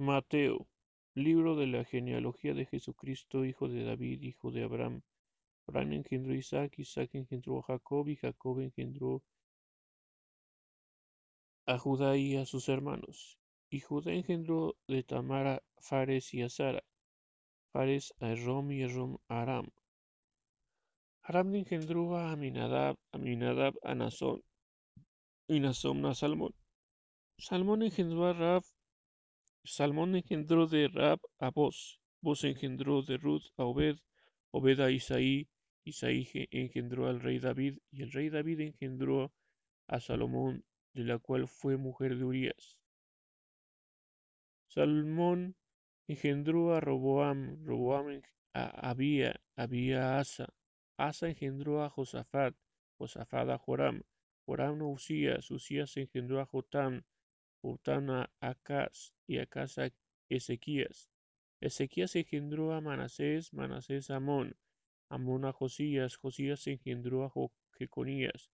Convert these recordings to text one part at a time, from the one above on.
Mateo, libro de la genealogía de Jesucristo, hijo de David, hijo de Abraham. Abraham engendró a Isaac, Isaac engendró a Jacob, y Jacob engendró a Judá y a sus hermanos. Y Judá engendró de Tamar a Fares y a Sara, Fares a Rom y Rom a Aram. Aram engendró a Aminadab, Aminadab a Nazón, y Nazón a Salmón. Salmón engendró a Rab, Salmón engendró de Rab a Boz, Boz engendró de Ruth a Obed, Obed a Isaí, Isaí engendró al rey David, y el rey David engendró a Salomón, de la cual fue mujer de Urías. Salmón engendró a Roboam, Roboam a Abía, Abía a Asa, Asa engendró a Josafat, Josafat a Joram, Joram a Usías, Usías engendró a Jotam, Jotam a Acaz, y Acaz a Ezequías. Ezequías engendró a Manasés, Manasés a Amón, Amón a Josías, Josías engendró a Jeconías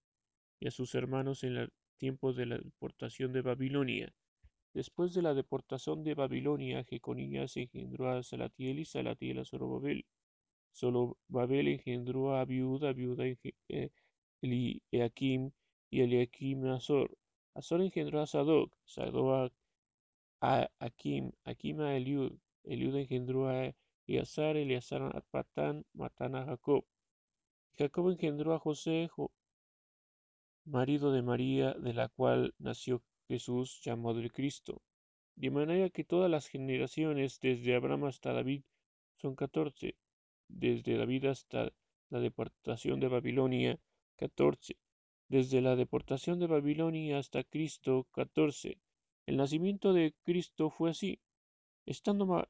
y a sus hermanos en el tiempo de la deportación de Babilonia. Después de la deportación de Babilonia, Jeconías engendró a Salatiel y Salatiel a Zorobabel. Zorobabel engendró a Abiud, Abiud a Eliakim y Eliakim a Azor. Azor engendró a Sadoc, Sadoc a Akim, Akim a Eliud, Eliud engendró a Eleazar, Eleazar a Matán, Matán a Jacob. Jacob engendró a José, marido de María, de la cual nació Jesús llamado el Cristo. De manera que todas las generaciones desde Abraham hasta David son catorce, desde David hasta la deportación de Babilonia, catorce, desde la deportación de Babilonia hasta Cristo, catorce. El nacimiento de Cristo fue así. Estando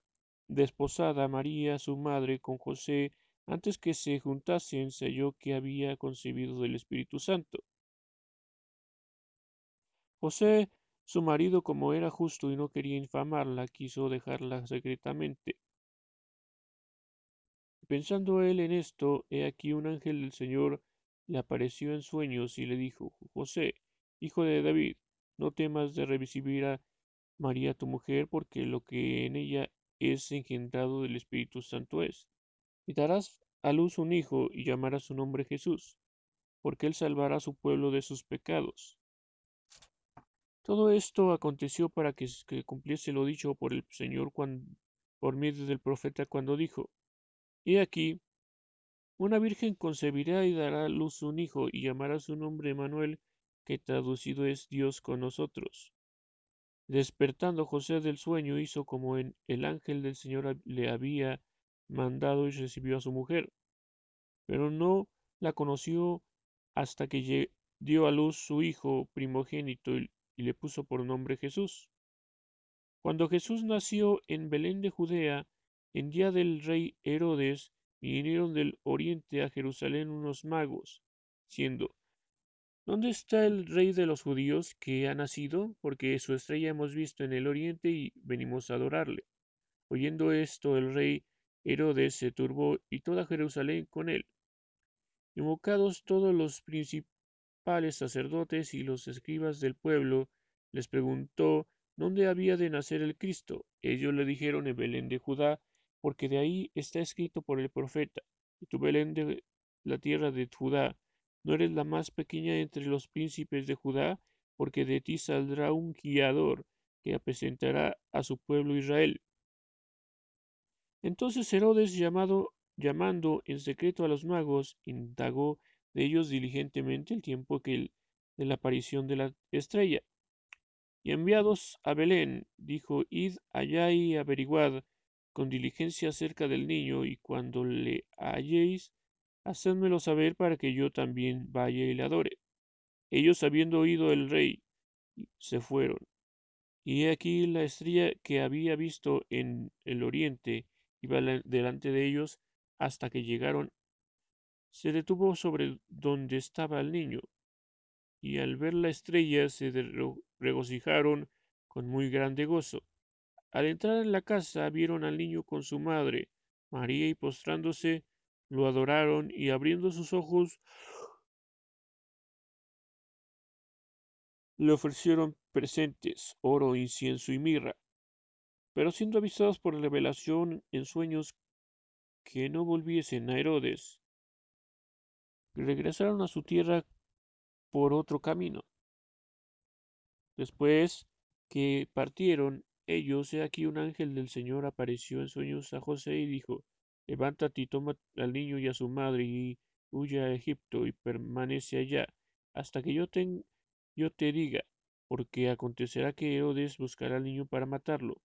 desposada María, su madre, con José, antes que se juntasen, se halló que había concebido del Espíritu Santo. José, su marido, como era justo y no quería infamarla, quiso dejarla secretamente. Pensando él en esto, he aquí un ángel del Señor le apareció en sueños y le dijo, José, hijo de David, no temas de recibir a María tu mujer, porque lo que en ella es engendrado del Espíritu Santo es. Y darás a luz un hijo y llamarás su nombre Jesús, porque él salvará a su pueblo de sus pecados. Todo esto aconteció para que, cumpliese lo dicho por el Señor por medio del profeta cuando dijo, He aquí, una virgen concebirá y dará a luz un hijo y llamará su nombre Manuel, que traducido es Dios con nosotros. Despertando José del sueño hizo como en el ángel del Señor le había mandado y recibió a su mujer, pero no la conoció hasta que dio a luz su hijo primogénito y le puso por nombre Jesús. Cuando Jesús nació en Belén de Judea, en día del rey Herodes, vinieron del oriente a Jerusalén unos magos, diciendo, ¿Dónde está el rey de los judíos que ha nacido? Porque su estrella hemos visto en el oriente y venimos a adorarle. Oyendo esto, el rey Herodes se turbó y toda Jerusalén con él. Invocados todos los principales sacerdotes y los escribas del pueblo, les preguntó dónde había de nacer el Cristo. Ellos le dijeron en Belén de Judá, porque de ahí está escrito por el profeta. Y tu Belén de la tierra de Judá, no eres la más pequeña entre los príncipes de Judá, porque de ti saldrá un guiador que apresentará a su pueblo Israel. Entonces Herodes, llamado, llamando en secreto a los magos, indagó de ellos diligentemente el tiempo que de la aparición de la estrella. Y enviados a Belén, dijo, id allá y averiguad con diligencia acerca del niño, y cuando le halléis, hacedmelo saber para que yo también vaya y le adore. Ellos, habiendo oído el rey, se fueron. Y he aquí la estrella que había visto en el oriente iba delante de ellos hasta que llegaron se detuvo sobre donde estaba el niño, y al ver la estrella se regocijaron con muy grande gozo. Al entrar en la casa vieron al niño con su madre, María, y postrándose, lo adoraron, y abriendo sus ojos, le ofrecieron presentes, oro, incienso y mirra. Pero siendo avisados por revelación en sueños que no volviesen a Herodes, regresaron a su tierra por otro camino. Después que partieron ellos, he aquí un ángel del Señor apareció en sueños a José y dijo, Levántate y toma al niño y a su madre y huye a Egipto y permanece allá, hasta que yo, yo te diga, porque acontecerá que Herodes buscará al niño para matarlo.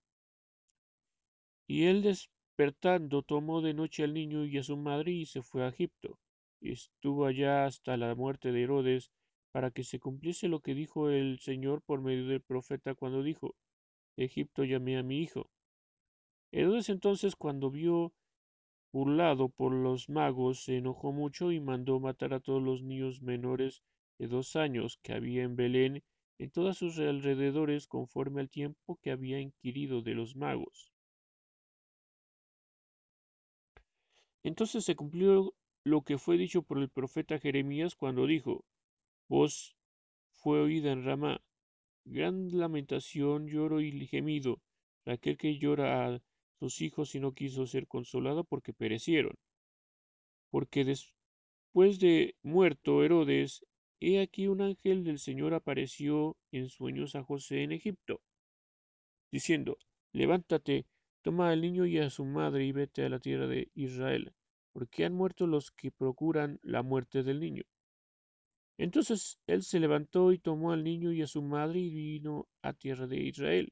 Y él despertando tomó de noche al niño y a su madre y se fue a Egipto, y estuvo allá hasta la muerte de Herodes, para que se cumpliese lo que dijo el Señor por medio del profeta cuando dijo, Egipto llamé a mi hijo. Herodes entonces cuando vio burlado por los magos, se enojó mucho y mandó matar a todos los niños menores de dos años que había en Belén en todos sus alrededores conforme al tiempo que había inquirido de los magos. Entonces se cumplió lo que fue dicho por el profeta Jeremías cuando dijo, Voz fue oída en Ramá, gran lamentación, lloro y gemido, aquel que llora a sus hijos y no quiso ser consolado porque perecieron. Porque después de muerto Herodes, he aquí un ángel del Señor apareció en sueños a José en Egipto, diciendo, levántate, toma al niño y a su madre y vete a la tierra de Israel, porque han muerto los que procuran la muerte del niño. Entonces él se levantó y tomó al niño y a su madre y vino a tierra de Israel.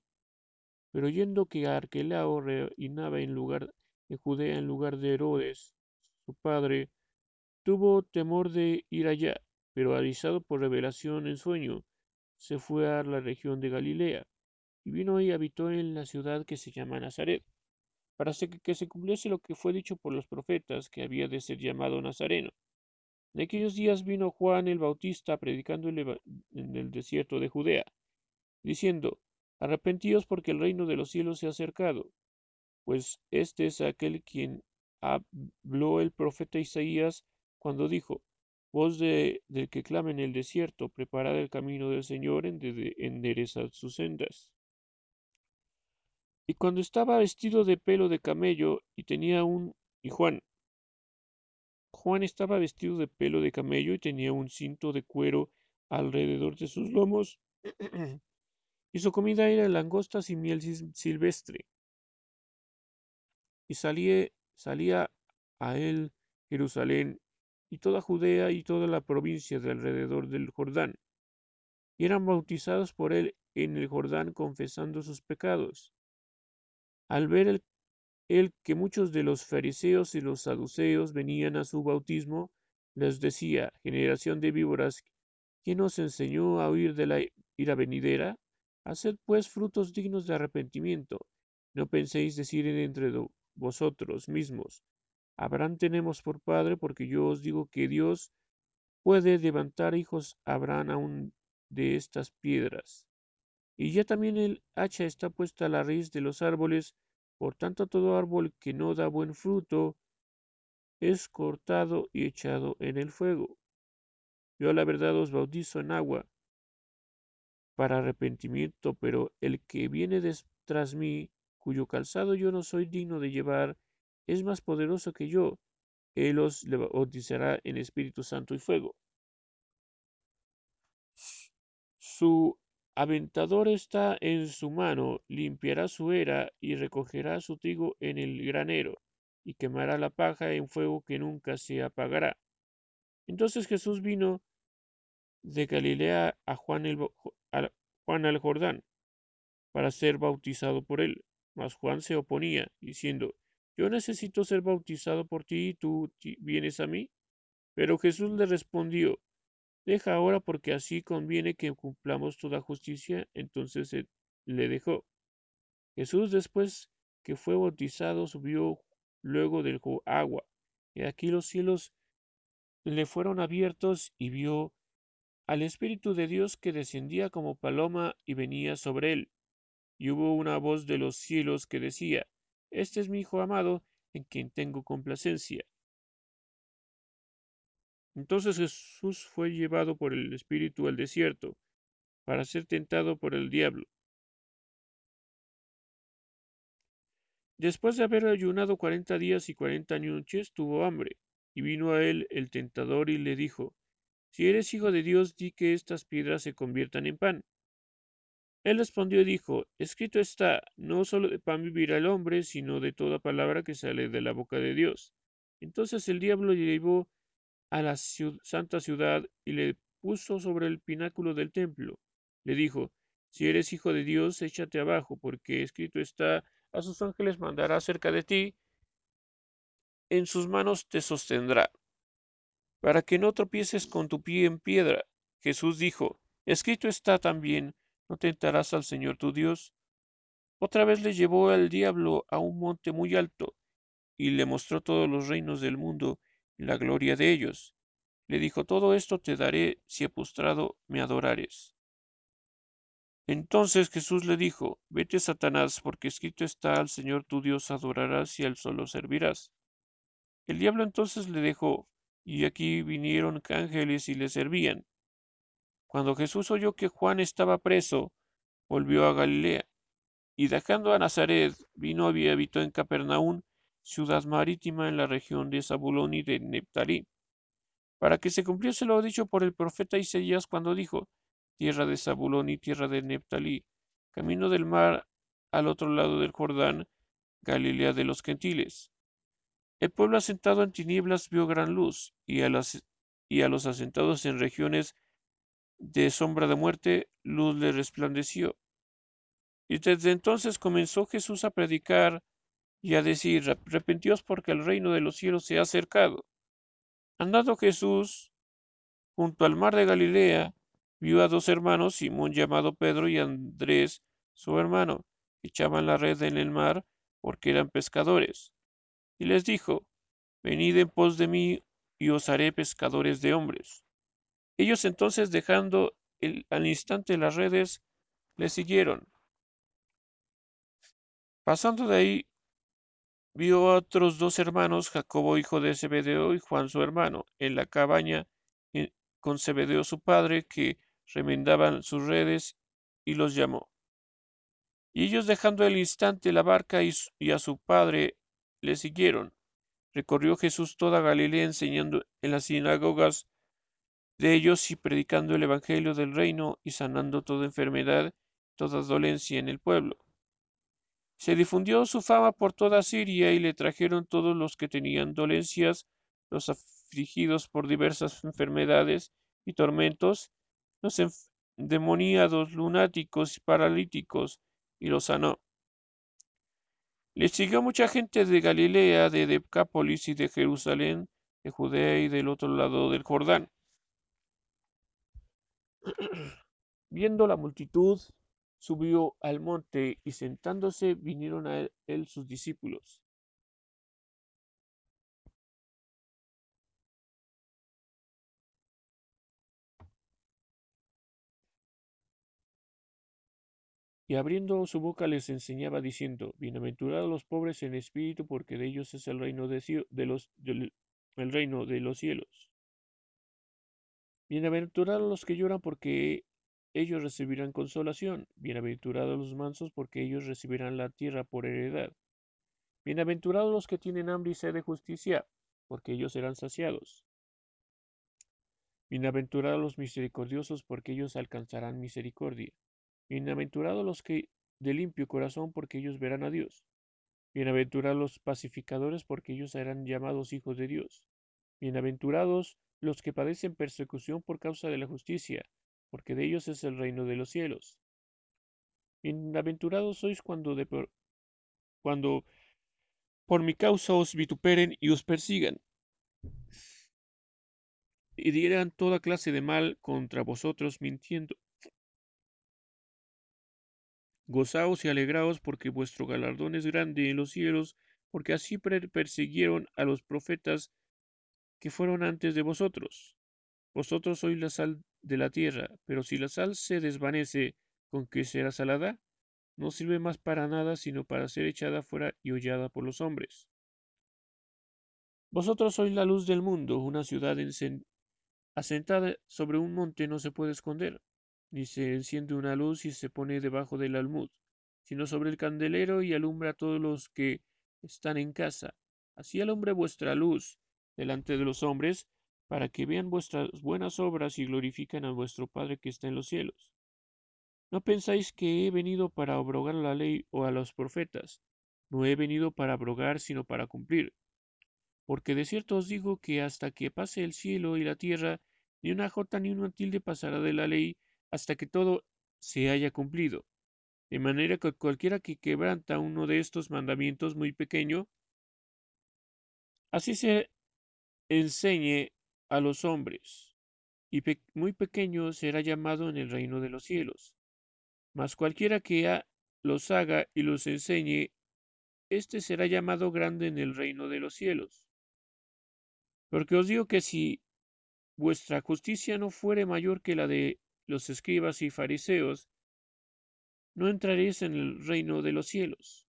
Pero oyendo que Arquelao reinaba en lugar de Judea en lugar de Herodes, su padre, tuvo temor de ir allá, pero avisado por revelación en sueño, se fue a la región de Galilea, y vino y habitó en la ciudad que se llama Nazaret, para que se cumpliese lo que fue dicho por los profetas, que había de ser llamado Nazareno. En aquellos días vino Juan el Bautista predicando en el desierto de Judea, diciendo, Arrepentíos porque el reino de los cielos se ha acercado, pues este es aquel quien habló el profeta Isaías cuando dijo, Voz de, del que clama en el desierto, preparad el camino del Señor, enderezad sus sendas. Y cuando estaba vestido de pelo de camello y tenía un... y Juan. Juan estaba vestido de pelo de camello y tenía un cinto de cuero alrededor de sus lomos y su comida era langostas y miel silvestre. Y salía, salía a él Jerusalén y toda Judea y toda la provincia de alrededor del Jordán, y eran bautizados por él en el Jordán confesando sus pecados. Al ver el, el que muchos de los fariseos y los saduceos venían a su bautismo, les decía, generación de víboras, ¿quién os enseñó a huir de la ira venidera? Haced pues frutos dignos de arrepentimiento. No penséis decir entre vosotros mismos, Abraham tenemos por padre, porque yo os digo que Dios puede levantar hijos a Abraham aún de estas piedras. Y ya también el hacha está puesta a la raíz de los árboles, por tanto todo árbol que no da buen fruto es cortado y echado en el fuego. Yo la verdad os bautizo en agua para arrepentimiento, pero el que viene tras mí, cuyo calzado yo no soy digno de llevar, es más poderoso que yo. Él os bautizará en Espíritu Santo y fuego. Su aventador está en su mano, limpiará su era y recogerá su trigo en el granero, y quemará la paja en fuego que nunca se apagará. Entonces Jesús vino de Galilea a Juan, el, al Jordán para ser bautizado por él. Mas Juan se oponía, diciendo, Yo necesito ser bautizado por ti y tú vienes a mí. Pero Jesús le respondió, Deja ahora porque así conviene que cumplamos toda justicia. Entonces le dejó. Jesús después que fue bautizado subió luego del agua. Y aquí los cielos le fueron abiertos y vio al Espíritu de Dios que descendía como paloma y venía sobre él. Y hubo una voz de los cielos que decía, Este es mi Hijo amado, en quien tengo complacencia. Entonces Jesús fue llevado por el Espíritu al desierto, para ser tentado por el diablo. Después de haber ayunado cuarenta días y cuarenta noches, tuvo hambre, y vino a él el tentador y le dijo, Si eres hijo de Dios, di que estas piedras se conviertan en pan. Él respondió y dijo, Escrito está, no solo de pan vivirá el hombre, sino de toda palabra que sale de la boca de Dios. Entonces el diablo llevó a la santa ciudad y le puso sobre el pináculo del templo. Le dijo, Si eres hijo de Dios, échate abajo, porque escrito está, a sus ángeles mandará cerca de ti, en sus manos te sostendrá, para que no tropieces con tu pie en piedra. Jesús dijo, escrito está también, no tentarás al Señor tu Dios. Otra vez le llevó al diablo a un monte muy alto, y le mostró todos los reinos del mundo la gloria de ellos. Le dijo, todo esto te daré si postrado me adorares. Entonces Jesús le dijo, vete Satanás, porque escrito está al Señor tu Dios adorarás y al solo servirás. El diablo entonces le dejó, y aquí vinieron ángeles y le servían. Cuando Jesús oyó que Juan estaba preso, volvió a Galilea, y dejando a Nazaret, vino y habitó en Capernaum, ciudad marítima en la región de Zabulón y de Neptalí, para que se cumpliese lo dicho por el profeta Isaías cuando dijo, tierra de Zabulón y tierra de Neptalí, camino del mar al otro lado del Jordán, Galilea de los gentiles. El pueblo asentado en tinieblas vio gran luz, y a, y a los asentados en regiones de sombra de muerte, luz le resplandeció. Y desde entonces comenzó Jesús a predicar y a decir, arrepentíos porque el reino de los cielos se ha acercado. Andando Jesús junto al mar de Galilea, vio a dos hermanos, Simón llamado Pedro y Andrés, su hermano, que echaban la red en el mar porque eran pescadores. Y les dijo, Venid en pos de mí y os haré pescadores de hombres. Ellos entonces, dejando al instante las redes, le siguieron. Pasando de ahí, vio a otros dos hermanos, Jacobo hijo de Zebedeo y Juan su hermano, en la cabaña con Zebedeo su padre, que remendaban sus redes, y los llamó. Y ellos dejando el instante la barca y, y a su padre le siguieron. Recorrió Jesús toda Galilea enseñando en las sinagogas de ellos y predicando el Evangelio del reino y sanando toda enfermedad, toda dolencia en el pueblo. Se difundió su fama por toda Siria y le trajeron todos los que tenían dolencias, los afligidos por diversas enfermedades y tormentos, los endemoniados, lunáticos y paralíticos, y los sanó. Le siguió mucha gente de Galilea, de Decápolis y de Jerusalén, de Judea y del otro lado del Jordán. Viendo la multitud, subió al monte y sentándose vinieron a él sus discípulos. Y abriendo su boca les enseñaba diciendo, Bienaventurados los pobres en espíritu, porque de ellos es el reino de, los, el reino de los cielos. Bienaventurados los que lloran, porque ellos recibirán consolación. Bienaventurados los mansos, porque ellos recibirán la tierra por heredad. Bienaventurados los que tienen hambre y sed de justicia, porque ellos serán saciados. Bienaventurados los misericordiosos, porque ellos alcanzarán misericordia. Bienaventurados los que de limpio corazón, porque ellos verán a Dios. Bienaventurados los pacificadores, porque ellos serán llamados hijos de Dios. Bienaventurados los que padecen persecución por causa de la justicia, porque de ellos es el reino de los cielos. Bienaventurados sois cuando, de por, cuando por mi causa os vituperen y os persigan, y dieran toda clase de mal contra vosotros mintiendo. Gozaos y alegraos porque vuestro galardón es grande en los cielos, porque así persiguieron a los profetas que fueron antes de vosotros. Vosotros sois la sal de la tierra, pero si la sal se desvanece, ¿con qué será salada? No sirve más para nada, sino para ser echada fuera y hollada por los hombres. Vosotros sois la luz del mundo, una ciudad asentada sobre un monte no se puede esconder ni se enciende una luz y se pone debajo del almud, sino sobre el candelero y alumbra a todos los que están en casa. Así alumbre vuestra luz delante de los hombres, para que vean vuestras buenas obras y glorifiquen a vuestro Padre que está en los cielos. No pensáis que he venido para abrogar la ley o a los profetas. No he venido para abrogar, sino para cumplir. Porque de cierto os digo que hasta que pase el cielo y la tierra, ni una jota ni una tilde pasará de la ley, hasta que todo se haya cumplido. De manera que cualquiera que quebranta uno de estos mandamientos muy pequeño, así se enseñe a los hombres, y muy pequeño será llamado en el reino de los cielos. Mas cualquiera que los haga y los enseñe, éste será llamado grande en el reino de los cielos. Porque os digo que si vuestra justicia no fuere mayor que la de los escribas y fariseos, no entraréis en el reino de los cielos.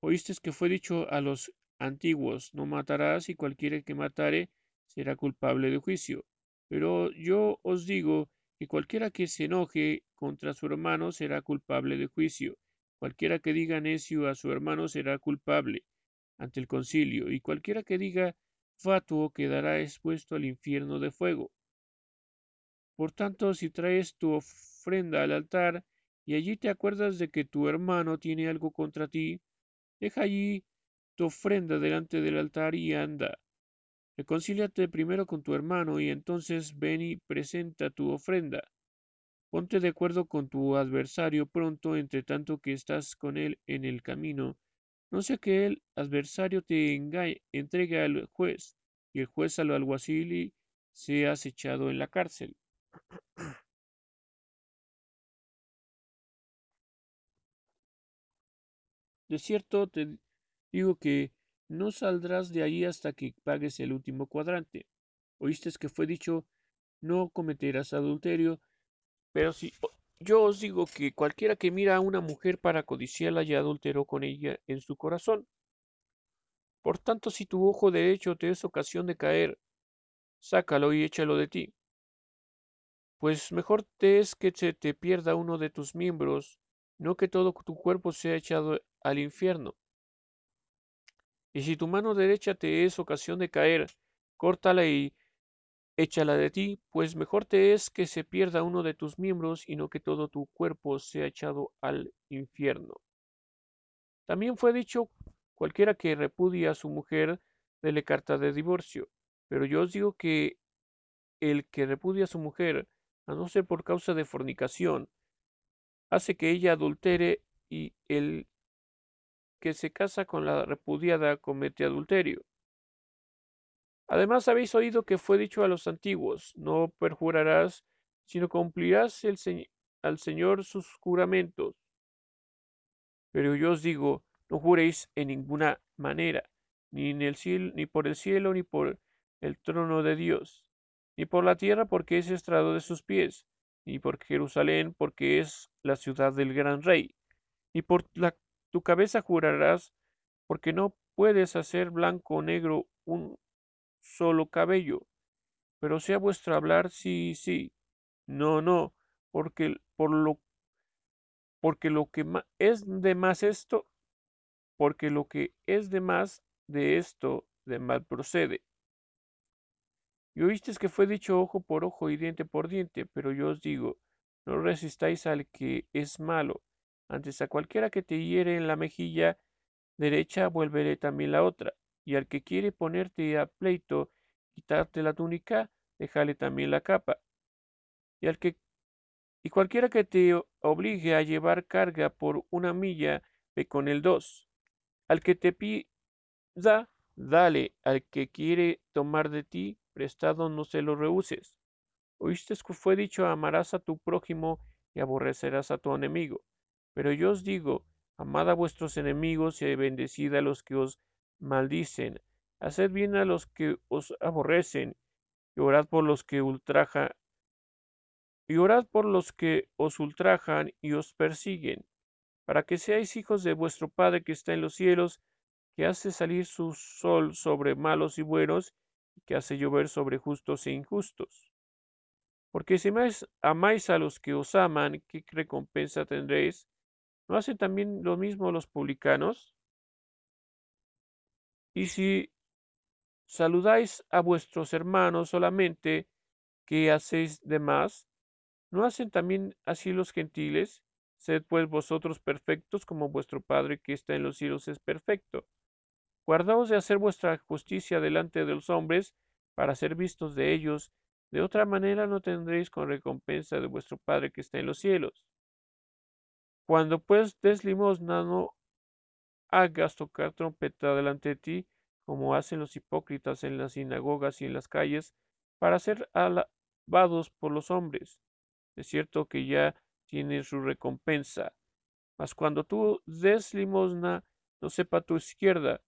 Oísteis que fue dicho a los antiguos, no matarás, y cualquiera que matare será culpable de juicio. Pero yo os digo que cualquiera que se enoje contra su hermano será culpable de juicio. Cualquiera que diga necio a su hermano será culpable ante el concilio, y cualquiera que diga fatuo quedará expuesto al infierno de fuego. Por tanto, si traes tu ofrenda al altar, y allí te acuerdas de que tu hermano tiene algo contra ti, deja allí tu ofrenda delante del altar y anda. Reconcíliate primero con tu hermano y entonces ven y presenta tu ofrenda. Ponte de acuerdo con tu adversario pronto, entre tanto que estás con él en el camino. No sea que el adversario te engañe, entregue al juez, y el juez al alguacil y seas echado en la cárcel. De cierto te digo que no saldrás de allí hasta que pagues el último cuadrante. Oíste que fue dicho, no cometerás adulterio, pero si yo os digo que cualquiera que mira a una mujer para codiciarla ya adulteró con ella en su corazón. Por tanto, si tu ojo derecho te es ocasión de caer, sácalo y échalo de ti. Pues mejor te es que se te pierda uno de tus miembros, no que todo tu cuerpo sea echado al infierno. Y si tu mano derecha te es ocasión de caer, córtala y échala de ti, pues mejor te es que se pierda uno de tus miembros y no que todo tu cuerpo sea echado al infierno. También fue dicho, cualquiera que repudia a su mujer, dele carta de divorcio. Pero yo os digo que el que repudia a su mujer, a no ser por causa de fornicación, hace que ella adultere y el que se casa con la repudiada comete adulterio. Además habéis oído que fue dicho a los antiguos, no perjurarás, sino cumplirás al Señor sus juramentos. Pero yo os digo, no juréis en ninguna manera, ni, en el cielo, ni por el cielo, ni por el trono de Dios, ni por la tierra, porque es estrado de sus pies, ni por Jerusalén, porque es la ciudad del gran rey, ni por la tu cabeza jurarás, porque no puedes hacer blanco o negro un solo cabello. Pero sea vuestro hablar sí, sí, no, no, porque por lo porque lo que es de más esto, porque lo que es de más de esto de mal procede. Y oísteis que fue dicho ojo por ojo y diente por diente, pero yo os digo, no resistáis al que es malo, antes a cualquiera que te hiere en la mejilla derecha, vuélvele también la otra. Y al que quiere ponerte a pleito, quitarte la túnica, déjale también la capa. Y cualquiera que te obligue a llevar carga por una milla, ve con el dos. Al que te pida, dale. Al que quiere tomar de ti, prestado no se lo rehuses. Oíste que fue dicho, amarás a tu prójimo y aborrecerás a tu enemigo. Pero yo os digo, amad a vuestros enemigos y bendecid a los que os maldicen, haced bien a los que os aborrecen, y orad por los que ultrajan, y orad por los que os ultrajan y os persiguen, para que seáis hijos de vuestro Padre que está en los cielos, que hace salir su sol sobre malos y buenos, y que hace llover sobre justos e injustos. Porque si más amáis a los que os aman, ¿qué recompensa tendréis? ¿No hacen también lo mismo los publicanos? Y si saludáis a vuestros hermanos solamente, ¿qué hacéis de más? ¿No hacen también así los gentiles? Sed pues vosotros perfectos como vuestro Padre que está en los cielos es perfecto. Guardaos de hacer vuestra justicia delante de los hombres, para ser vistos de ellos, de otra manera no tendréis con recompensa de vuestro Padre que está en los cielos. Cuando pues des limosna, no hagas tocar trompeta delante de ti, como hacen los hipócritas en las sinagogas y en las calles, para ser alabados por los hombres. Es cierto que ya tienen su recompensa. Mas cuando tú des limosna, no sepa tu izquierda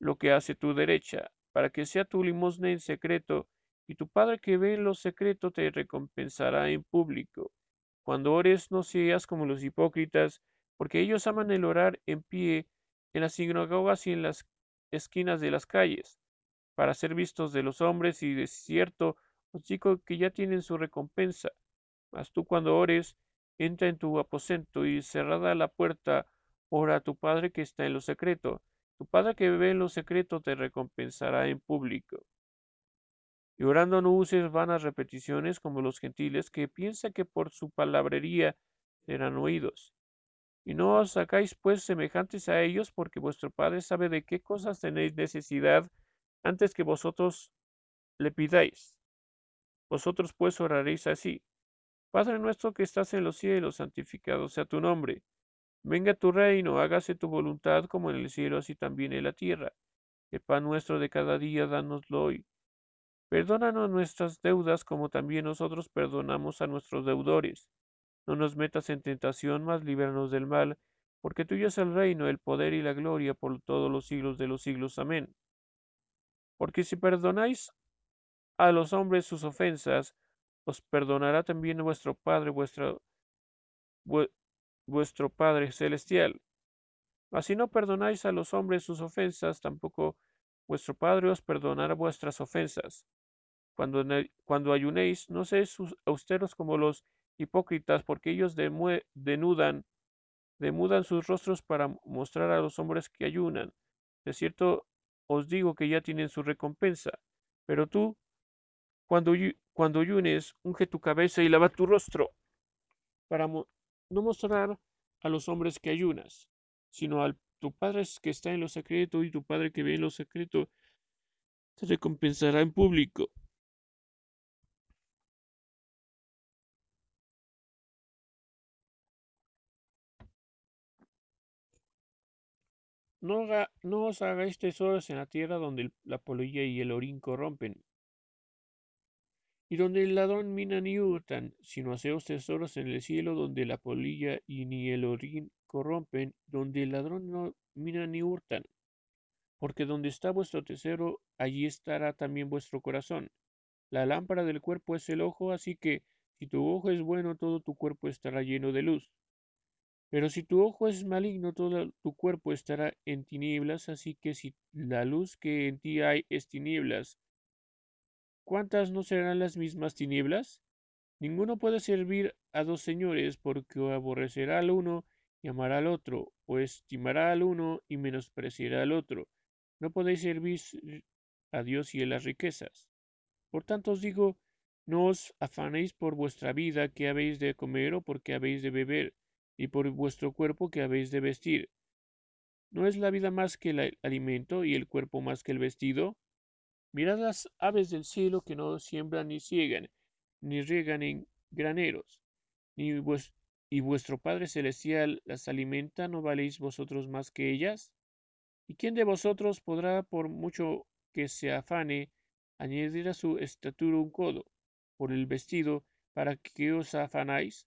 lo que hace tu derecha, para que sea tu limosna en secreto, y tu Padre que ve en lo secreto te recompensará en público. Cuando ores, no seas como los hipócritas, porque ellos aman el orar en pie en las sinagogas y en las esquinas de las calles, para ser vistos de los hombres, y de cierto os que ya tienen su recompensa. Mas tú cuando ores, entra en tu aposento y cerrada la puerta, ora a tu Padre que está en lo secreto. Tu Padre que ve en lo secreto te recompensará en público. Y orando no uses vanas repeticiones como los gentiles que piensan que por su palabrería serán oídos. Y no os sacáis pues semejantes a ellos, porque vuestro Padre sabe de qué cosas tenéis necesidad antes que vosotros le pidáis. Vosotros pues oraréis así. Padre nuestro que estás en los cielos, santificado sea tu nombre. Venga tu reino, hágase tu voluntad como en el cielo, así también en la tierra. El pan nuestro de cada día, dánoslo hoy Perdónanos nuestras deudas como también nosotros perdonamos a nuestros deudores. No nos metas en tentación, mas líbranos del mal, porque tuyo es el reino, el poder y la gloria por todos los siglos de los siglos. Amén. Porque si perdonáis a los hombres sus ofensas, os perdonará también vuestro Padre, vuestro, vuestro Padre celestial. Mas si no perdonáis a los hombres sus ofensas, tampoco vuestro Padre os perdonará vuestras ofensas. Cuando, cuando ayunéis, no seáis austeros como los hipócritas, porque ellos denudan, demudan sus rostros para mostrar a los hombres que ayunan. De cierto os digo que ya tienen su recompensa. Pero tú, cuando, cuando ayunes, unge tu cabeza y lava tu rostro, para no mostrar a los hombres que ayunas, sino a tu Padre que está en lo secreto, y tu Padre que ve en lo secreto te recompensará en público. No, os hagáis tesoros en la tierra donde la polilla y el orín corrompen, y donde el ladrón mina ni hurtan, sino haceos tesoros en el cielo donde la polilla y ni el orín corrompen, donde el ladrón no mina ni hurtan. Porque donde está vuestro tesoro, allí estará también vuestro corazón. La lámpara del cuerpo es el ojo, así que si tu ojo es bueno, todo tu cuerpo estará lleno de luz. Pero si tu ojo es maligno, todo tu cuerpo estará en tinieblas, así que si la luz que en ti hay es tinieblas, ¿cuántas no serán las mismas tinieblas? Ninguno puede servir a dos señores, porque aborrecerá al uno y amará al otro, o estimará al uno y menospreciará al otro. No podéis servir a Dios y a las riquezas. Por tanto os digo, no os afanéis por vuestra vida, que habéis de comer o porque habéis de beber y por vuestro cuerpo que habéis de vestir. ¿No es la vida más que el alimento y el cuerpo más que el vestido? Mirad las aves del cielo que no siembran ni ciegan, ni riegan en graneros, ni y vuestro Padre Celestial las alimenta, ¿no valéis vosotros más que ellas? ¿Y quién de vosotros podrá, por mucho que se afane, añadir a su estatura un codo, por el vestido, para que os afanáis?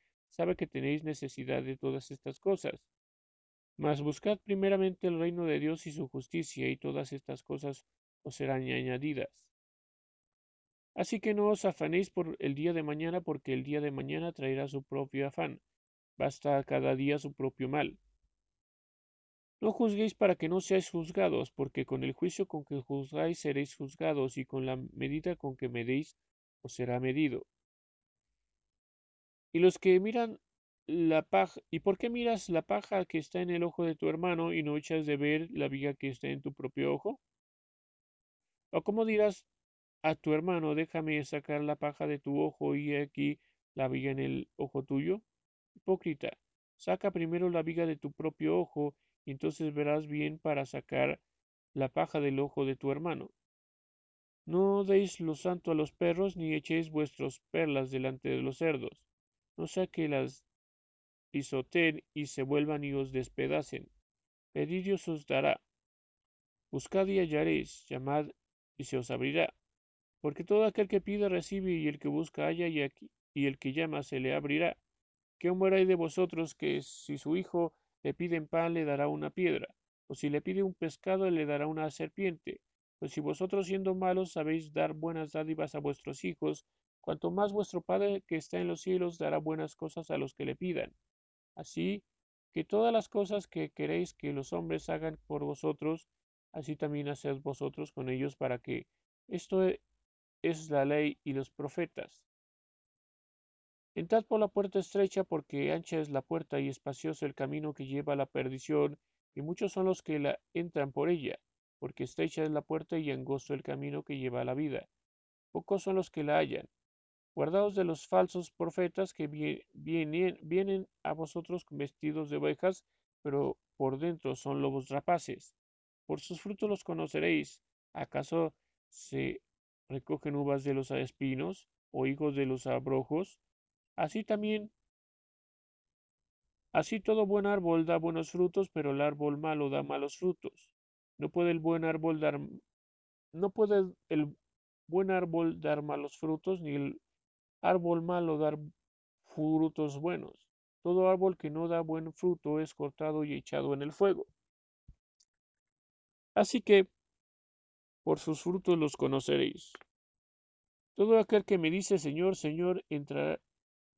sabe que tenéis necesidad de todas estas cosas. Mas buscad primeramente el reino de Dios y su justicia, y todas estas cosas os serán añadidas. Así que no os afanéis por el día de mañana, porque el día de mañana traerá su propio afán. Basta cada día su propio mal. No juzguéis para que no seáis juzgados, porque con el juicio con que juzgáis seréis juzgados, y con la medida con que medéis os será medido. Y los que miran la paja, ¿y por qué miras la paja que está en el ojo de tu hermano y no echas de ver la viga que está en tu propio ojo? ¿O cómo dirás a tu hermano, déjame sacar la paja de tu ojo y aquí la viga en el ojo tuyo? Hipócrita, saca primero la viga de tu propio ojo y entonces verás bien para sacar la paja del ojo de tu hermano. No deis lo santo a los perros, ni echéis vuestras perlas delante de los cerdos, no sea que las pisoteen y se vuelvan y os despedacen. Pedid y os dará. Buscad y hallaréis, llamad y se os abrirá. Porque todo aquel que pide recibe, y el que busca halla, y, aquí, y el que llama se le abrirá. ¿Qué hombre hay de vosotros que si su hijo le piden pan le dará una piedra, o si le pide un pescado le dará una serpiente. Pues si vosotros siendo malos sabéis dar buenas dádivas a vuestros hijos, cuanto más vuestro Padre que está en los cielos dará buenas cosas a los que le pidan. Así que todas las cosas que queréis que los hombres hagan por vosotros, así también haced vosotros con ellos para que esto es la ley y los profetas. Entrad por la puerta estrecha, porque ancha es la puerta y espacioso el camino que lleva a la perdición, y muchos son los que la entran por ella, porque estrecha es la puerta y angosto el camino que lleva a la vida. Pocos son los que la hallan. Guardaos de los falsos profetas que vienen, vienen a vosotros vestidos de ovejas, pero por dentro son lobos rapaces. Por sus frutos los conoceréis. ¿Acaso se recogen uvas de los espinos o higos de los abrojos? Así también, así todo buen árbol da buenos frutos, pero el árbol malo da malos frutos. No puede el buen árbol dar, no puede el buen árbol dar malos frutos, ni el árbol malo dar frutos buenos. Todo árbol que no da buen fruto es cortado y echado en el fuego. Así que, por sus frutos los conoceréis. Todo aquel que me dice Señor, Señor, entrará,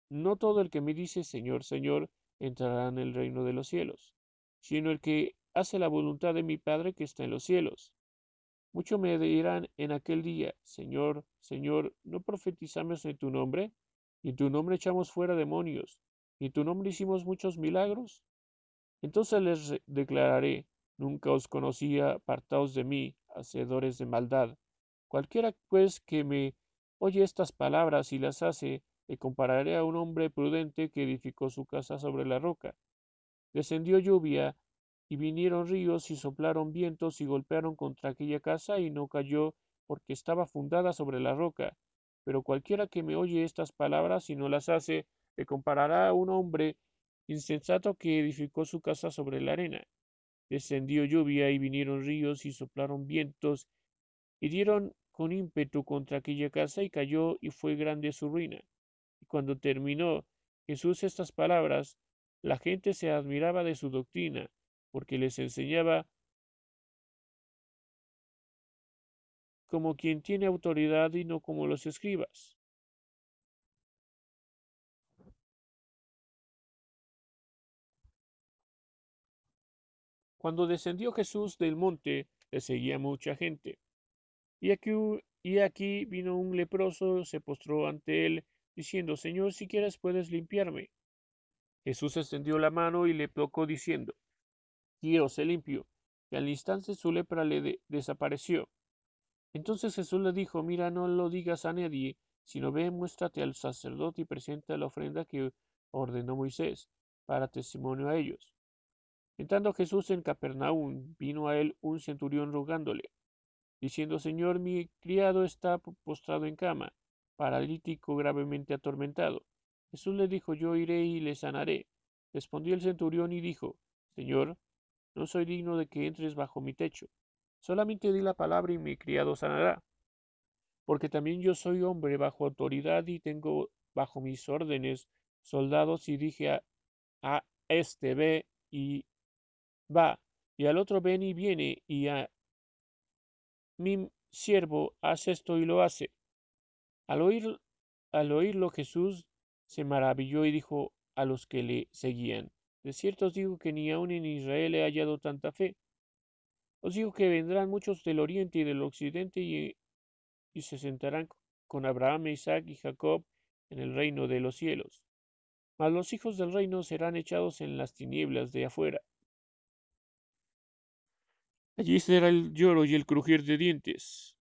no todo el que me dice Señor, Señor, entrará en el reino de los cielos, sino el que hace la voluntad de mi Padre que está en los cielos. Muchos me dirán en aquel día, Señor, Señor, ¿no profetizamos en tu nombre? ¿Y en tu nombre echamos fuera demonios? ¿Y en tu nombre hicimos muchos milagros? Entonces les declararé, nunca os conocía, apartaos de mí, hacedores de maldad. Cualquiera pues que me oye estas palabras y las hace, le compararé a un hombre prudente que edificó su casa sobre la roca. Descendió lluvia, y vinieron ríos, y soplaron vientos, y golpearon contra aquella casa, y no cayó, porque estaba fundada sobre la roca. Pero cualquiera que me oye estas palabras y no las hace, le comparará a un hombre insensato que edificó su casa sobre la arena. Descendió lluvia, y vinieron ríos, y soplaron vientos, y dieron con ímpetu contra aquella casa, y cayó, y fue grande su ruina. Cuando terminó Jesús estas palabras, la gente se admiraba de su doctrina, porque les enseñaba como quien tiene autoridad y no como los escribas. Cuando descendió Jesús del monte, le seguía mucha gente. Y aquí, y aquí vino un leproso, se postró ante él diciendo, Señor, si quieres puedes limpiarme. Jesús extendió la mano y le tocó diciendo, quiero ser limpio. Y al instante su lepra le desapareció. Entonces Jesús le dijo, mira, no lo digas a nadie, sino ve, muéstrate al sacerdote y presenta la ofrenda que ordenó Moisés, para testimonio a ellos. Entrando Jesús en Capernaum, vino a él un centurión rogándole, diciendo, Señor, mi criado está postrado en cama, paralítico gravemente atormentado. Jesús le dijo, yo iré y le sanaré. Respondió el centurión y dijo, Señor, no soy digno de que entres bajo mi techo. Solamente di la palabra y mi criado sanará. Porque también yo soy hombre bajo autoridad y tengo bajo mis órdenes soldados y dije a, este ve y va, y al otro ven y viene, y a mi siervo hace esto y lo hace. Al, oír, al oírlo Jesús se maravilló y dijo a los que le seguían, de cierto os digo que ni aun en Israel he hallado tanta fe. Os digo que vendrán muchos del oriente y del occidente y, y se sentarán con Abraham, Isaac y Jacob en el reino de los cielos. Mas los hijos del reino serán echados en las tinieblas de afuera. Allí será el lloro y el crujir de dientes.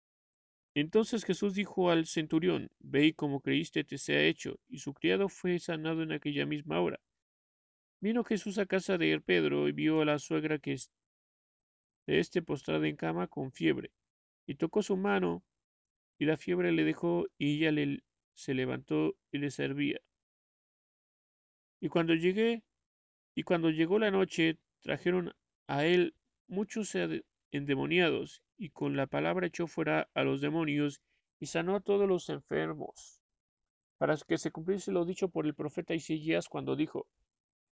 Entonces Jesús dijo al centurión, Ve como creíste te sea hecho, y su criado fue sanado en aquella misma hora. Vino Jesús a casa de Pedro y vio a la suegra que este postrada en cama con fiebre, y tocó su mano, y la fiebre le dejó, y ella le, se levantó y le servía. Y cuando llegué, y cuando llegó la noche, trajeron a él muchos endemoniados, y con la palabra echó fuera a los demonios, y sanó a todos los enfermos, para que se cumpliese lo dicho por el profeta Isaías cuando dijo,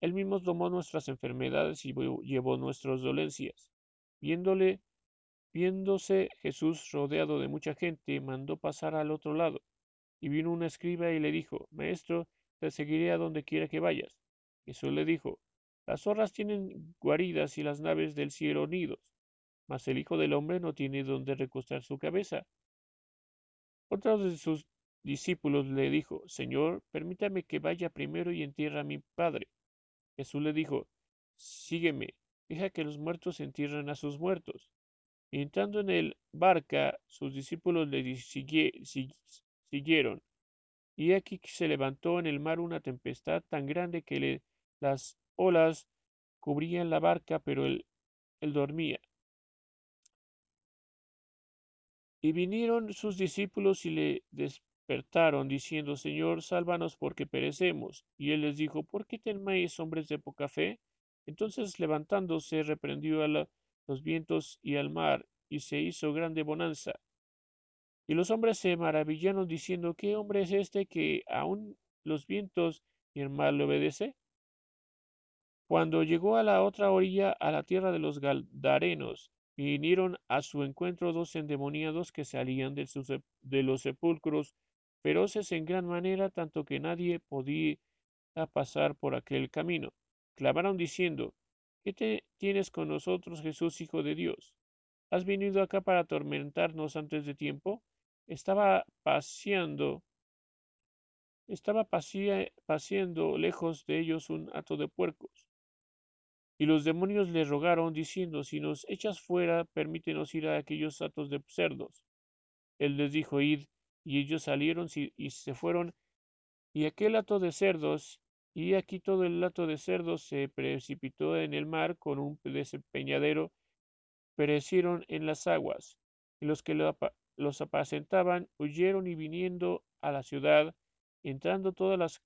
Él mismo tomó nuestras enfermedades y llevó nuestras dolencias. Viéndole, viéndose Jesús rodeado de mucha gente, mandó pasar al otro lado, y vino un escriba y le dijo, Maestro, te seguiré a donde quiera que vayas. Jesús le dijo, Las zorras tienen guaridas y las naves del cielo nidos, mas el Hijo del Hombre no tiene donde recostar su cabeza. Otro de sus discípulos le dijo, Señor, permítame que vaya primero y entierre a mi Padre. Jesús le dijo, Sígueme, que los muertos entierren a sus muertos. Y entrando en el barca, sus discípulos le siguieron. Y aquí se levantó en el mar una tempestad tan grande que las olas cubrían la barca, pero él, él dormía. Y vinieron sus discípulos y le despertaron, diciendo, Señor, sálvanos porque perecemos. Y él les dijo, ¿por qué teméis, hombres de poca fe? Entonces levantándose, reprendió a los vientos y al mar, y se hizo grande bonanza. Y los hombres se maravillaron, diciendo, ¿qué hombre es este que aun los vientos y el mar le obedece? Cuando llegó a la otra orilla, a la tierra de los Galdarenos, vinieron a su encuentro dos endemoniados que salían de, de los sepulcros, feroces en gran manera, tanto que nadie podía pasar por aquel camino. Clamaron diciendo, ¿qué te tienes con nosotros, Jesús, Hijo de Dios? ¿Has venido acá para atormentarnos antes de tiempo? Estaba paseando, estaba paseando lejos de ellos un hato de puercos. Y los demonios le rogaron, diciendo, si nos echas fuera, permítenos ir a aquellos hatos de cerdos. Él les dijo, id, y ellos salieron y se fueron, y aquel hato de cerdos y aquí todo el lato de cerdos se precipitó en el mar con un desempeñadero, perecieron en las aguas, y los que los apacentaban huyeron y viniendo a la ciudad, entrando todas las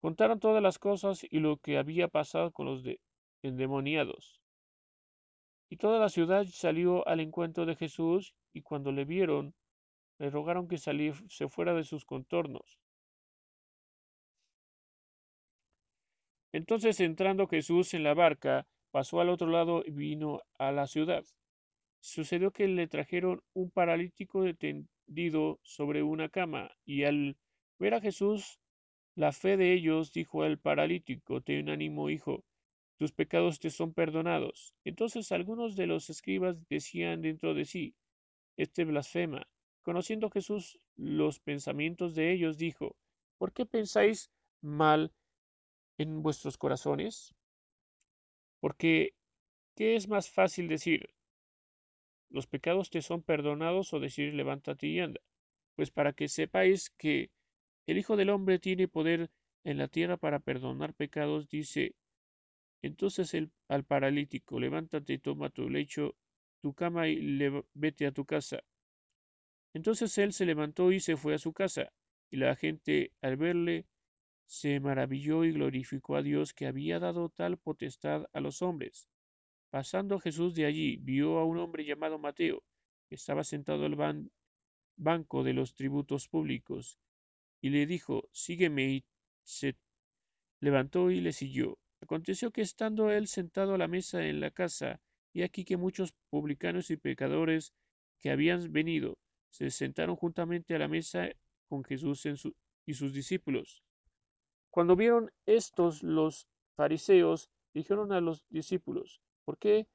contaron todas las cosas y lo que había pasado con los endemoniados. Y toda la ciudad salió al encuentro de Jesús, y cuando le vieron, le rogaron que saliese fuera de sus contornos. Entonces entrando Jesús en la barca, pasó al otro lado y vino a la ciudad. Sucedió que le trajeron un paralítico tendido sobre una cama, y al ver a Jesús, la fe de ellos dijo al paralítico, ten ánimo, hijo, tus pecados te son perdonados. Entonces algunos de los escribas decían dentro de sí, este blasfema. Conociendo Jesús los pensamientos de ellos, dijo, ¿por qué pensáis mal en vuestros corazones? Porque, ¿qué es más fácil decir? ¿Los pecados te son perdonados o decir levántate y anda? Pues para que sepáis que el Hijo del Hombre tiene poder en la tierra para perdonar pecados, dice entonces al paralítico, levántate, toma tu lecho, tu cama y vete a tu casa. Entonces él se levantó y se fue a su casa, y la gente al verle se maravilló y glorificó a Dios que había dado tal potestad a los hombres. Pasando Jesús de allí, vio a un hombre llamado Mateo, que estaba sentado al banco de los tributos públicos, y le dijo, Sígueme, y se levantó y le siguió. Aconteció que estando él sentado a la mesa en la casa, y aquí que muchos publicanos y pecadores que habían venido se sentaron juntamente a la mesa con Jesús y sus discípulos. Cuando vieron estos los fariseos, dijeron a los discípulos, ¿por qué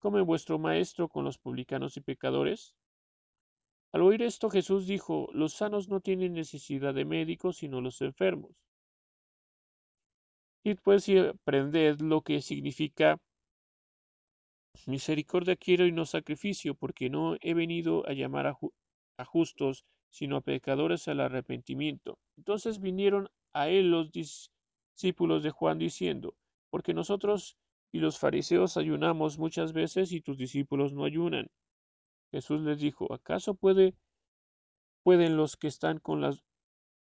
come vuestro maestro con los publicanos y pecadores? Al oír esto Jesús dijo, los sanos no tienen necesidad de médicos, sino los enfermos. Y pues y aprended lo que significa misericordia quiero y no sacrificio, porque no he venido a llamar a, a justos, sino a pecadores al arrepentimiento. Entonces vinieron a él los discípulos de Juan diciendo, porque nosotros y los fariseos ayunamos muchas veces y tus discípulos no ayunan. Jesús les dijo, ¿acaso puede, pueden los que están con las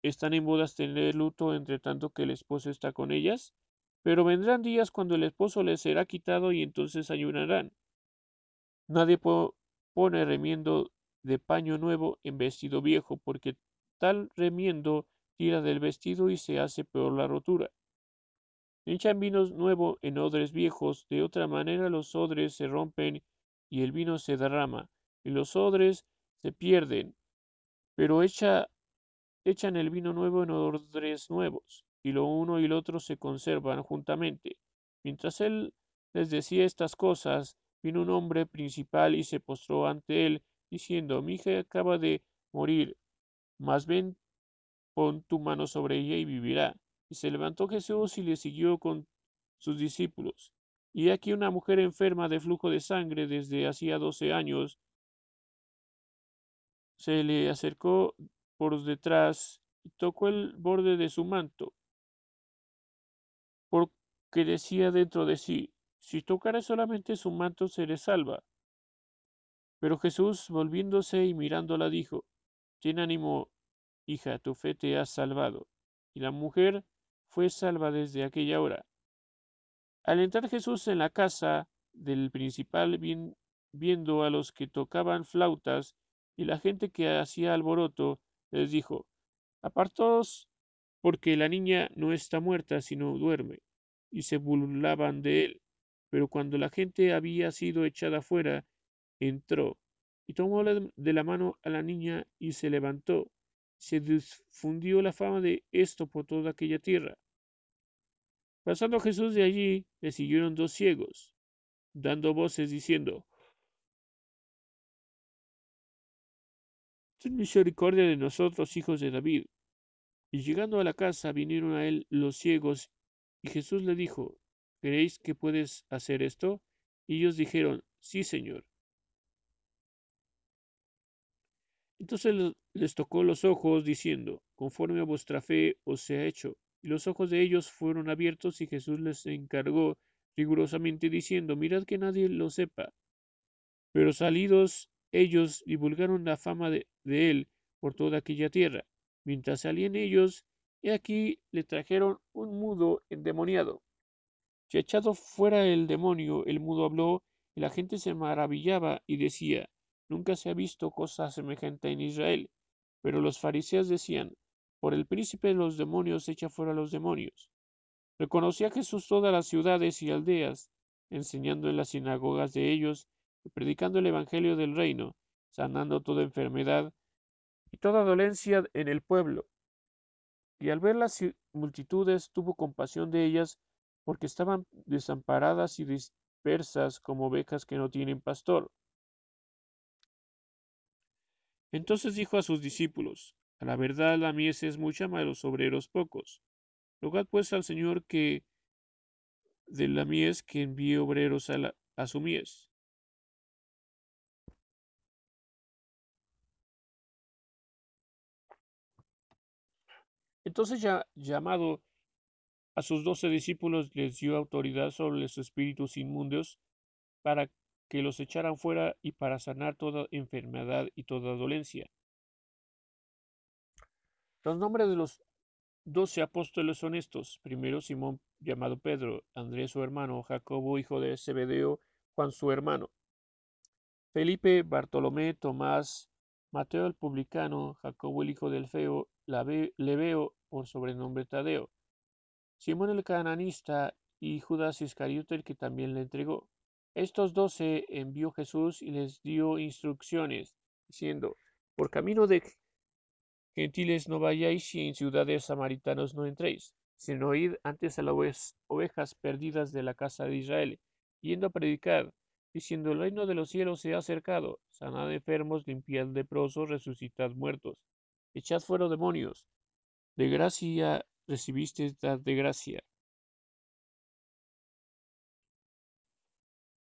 están en bodas tener luto entre tanto que el esposo está con ellas? Pero vendrán días cuando el esposo les será quitado y entonces ayunarán. Nadie pone remiendo de paño nuevo en vestido viejo, porque tal remiendo tira del vestido y se hace peor la rotura. Echan vino nuevo en odres viejos, de otra manera los odres se rompen y el vino se derrama, y los odres se pierden, pero echa, echan el vino nuevo en odres nuevos, y lo uno y lo otro se conservan juntamente. Mientras él les decía estas cosas, vino un hombre principal y se postró ante él, diciendo, mi hija acaba de morir, mas pon tu mano sobre ella y vivirá. Y se levantó Jesús y le siguió con sus discípulos. Y aquí una mujer enferma de flujo de sangre desde hacía doce años, se le acercó por detrás y tocó el borde de su manto, porque decía dentro de sí, si tocara solamente su manto seré salva. Pero Jesús, volviéndose y mirándola, dijo, Ten ánimo, hija, tu fe te ha salvado. Y la mujer fue salva desde aquella hora. Al entrar Jesús en la casa del principal, viendo a los que tocaban flautas y la gente que hacía alboroto, les dijo, Apartaos, porque la niña no está muerta, sino duerme. Y se burlaban de él. Pero cuando la gente había sido echada fuera, entró y tomó de la mano a la niña y se levantó. Se difundió la fama de esto por toda aquella tierra. Pasando Jesús de allí, le siguieron dos ciegos, dando voces diciendo, Ten misericordia de nosotros, hijos de David. Y llegando a la casa, vinieron a él los ciegos, y Jesús le dijo, ¿Creéis que puedes hacer esto? Y ellos dijeron, Sí, Señor. Entonces les tocó los ojos, diciendo, conforme a vuestra fe os sea hecho. Y los ojos de ellos fueron abiertos y Jesús les encargó rigurosamente, diciendo, mirad que nadie lo sepa. Pero salidos ellos divulgaron la fama de, de él por toda aquella tierra. Mientras salían ellos, he aquí le trajeron un mudo endemoniado. Y echado fuera el demonio, el mudo habló, y la gente se maravillaba y decía, Nunca se ha visto cosa semejante en Israel. Pero los fariseos decían, por el príncipe de los demonios echa fuera los demonios. Reconocía Jesús todas las ciudades y aldeas, enseñando en las sinagogas de ellos y predicando el evangelio del reino, sanando toda enfermedad y toda dolencia en el pueblo. Y al ver las multitudes tuvo compasión de ellas, porque estaban desamparadas y dispersas como ovejas que no tienen pastor. Entonces dijo a sus discípulos, A la verdad la mies es mucha, mas los obreros pocos. Rogad pues al Señor que de la mies que envíe obreros a, a su mies. Entonces ya llamado a sus doce discípulos les dio autoridad sobre los espíritus inmundos para que los echaran fuera y para sanar toda enfermedad y toda dolencia. Los nombres de los doce apóstoles son estos. Primero Simón llamado Pedro, Andrés su hermano, Jacobo hijo de Zebedeo, Juan su hermano, Felipe, Bartolomé, Tomás, Mateo el publicano, Jacobo el hijo del Feo, Leveo por sobrenombre Tadeo, Simón el cananista y Judas Iscariote el que también le entregó. Estos doce envió Jesús y les dio instrucciones, diciendo, por camino de gentiles no vayáis y en ciudades samaritanos no entréis, sino id antes a las ovejas perdidas de la casa de Israel, yendo a predicar, diciendo el reino de los cielos se ha acercado, sanad enfermos, limpiad leprosos, resucitad muertos, echad fuera demonios, de gracia recibiste de gracia.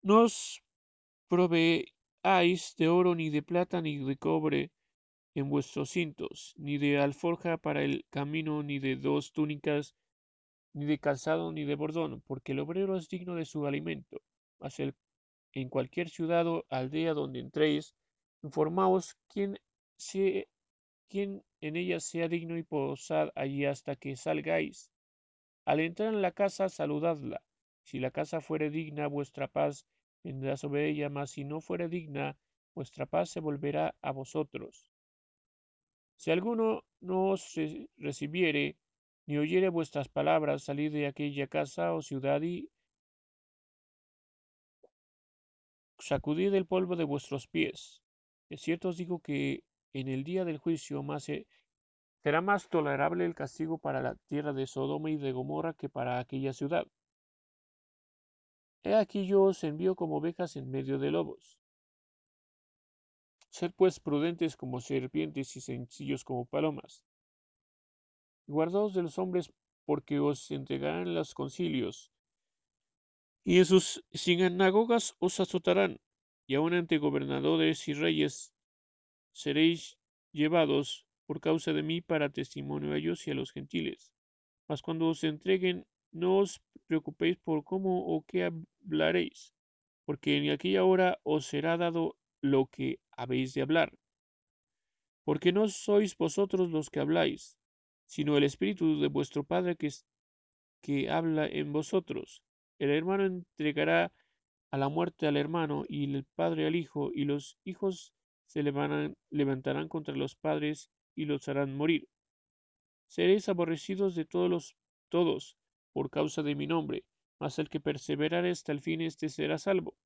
Os proveáis de oro, ni de plata, ni de cobre en vuestros cintos, ni de alforja para el camino, ni de dos túnicas, ni de calzado, ni de bordón, porque el obrero es digno de su alimento. Mas en cualquier ciudad o aldea donde entréis, informaos quién en ella sea digno y posad allí hasta que salgáis. Al entrar en la casa, saludadla. Si la casa fuere digna, vuestra paz vendrá sobre ella, mas si no fuere digna, vuestra paz se volverá a vosotros. Si alguno no os recibiere, ni oyere vuestras palabras, salid de aquella casa o ciudad y sacudid el polvo de vuestros pies. Es cierto os digo que en el día del juicio será más tolerable el castigo para la tierra de Sodoma y de Gomorra que para aquella ciudad. He aquí yo os envío como ovejas en medio de lobos. Sed pues prudentes como serpientes y sencillos como palomas. Guardaos de los hombres porque os entregarán los concilios, y en sus sinagogas os azotarán, y aun ante gobernadores y reyes seréis llevados por causa de mí para testimonio a ellos y a los gentiles. Mas cuando os entreguen, no os preocupéis por cómo o qué hablaréis, porque en aquella hora os será dado lo que habéis de hablar. Porque no sois vosotros los que habláis, sino el Espíritu de vuestro Padre que, que habla en vosotros. El hermano entregará a la muerte al hermano y el padre al hijo, y los hijos se levantarán contra los padres y los harán morir. Seréis aborrecidos de todos los todos por causa de mi nombre, mas el que perseverare hasta el fin, éste será salvo.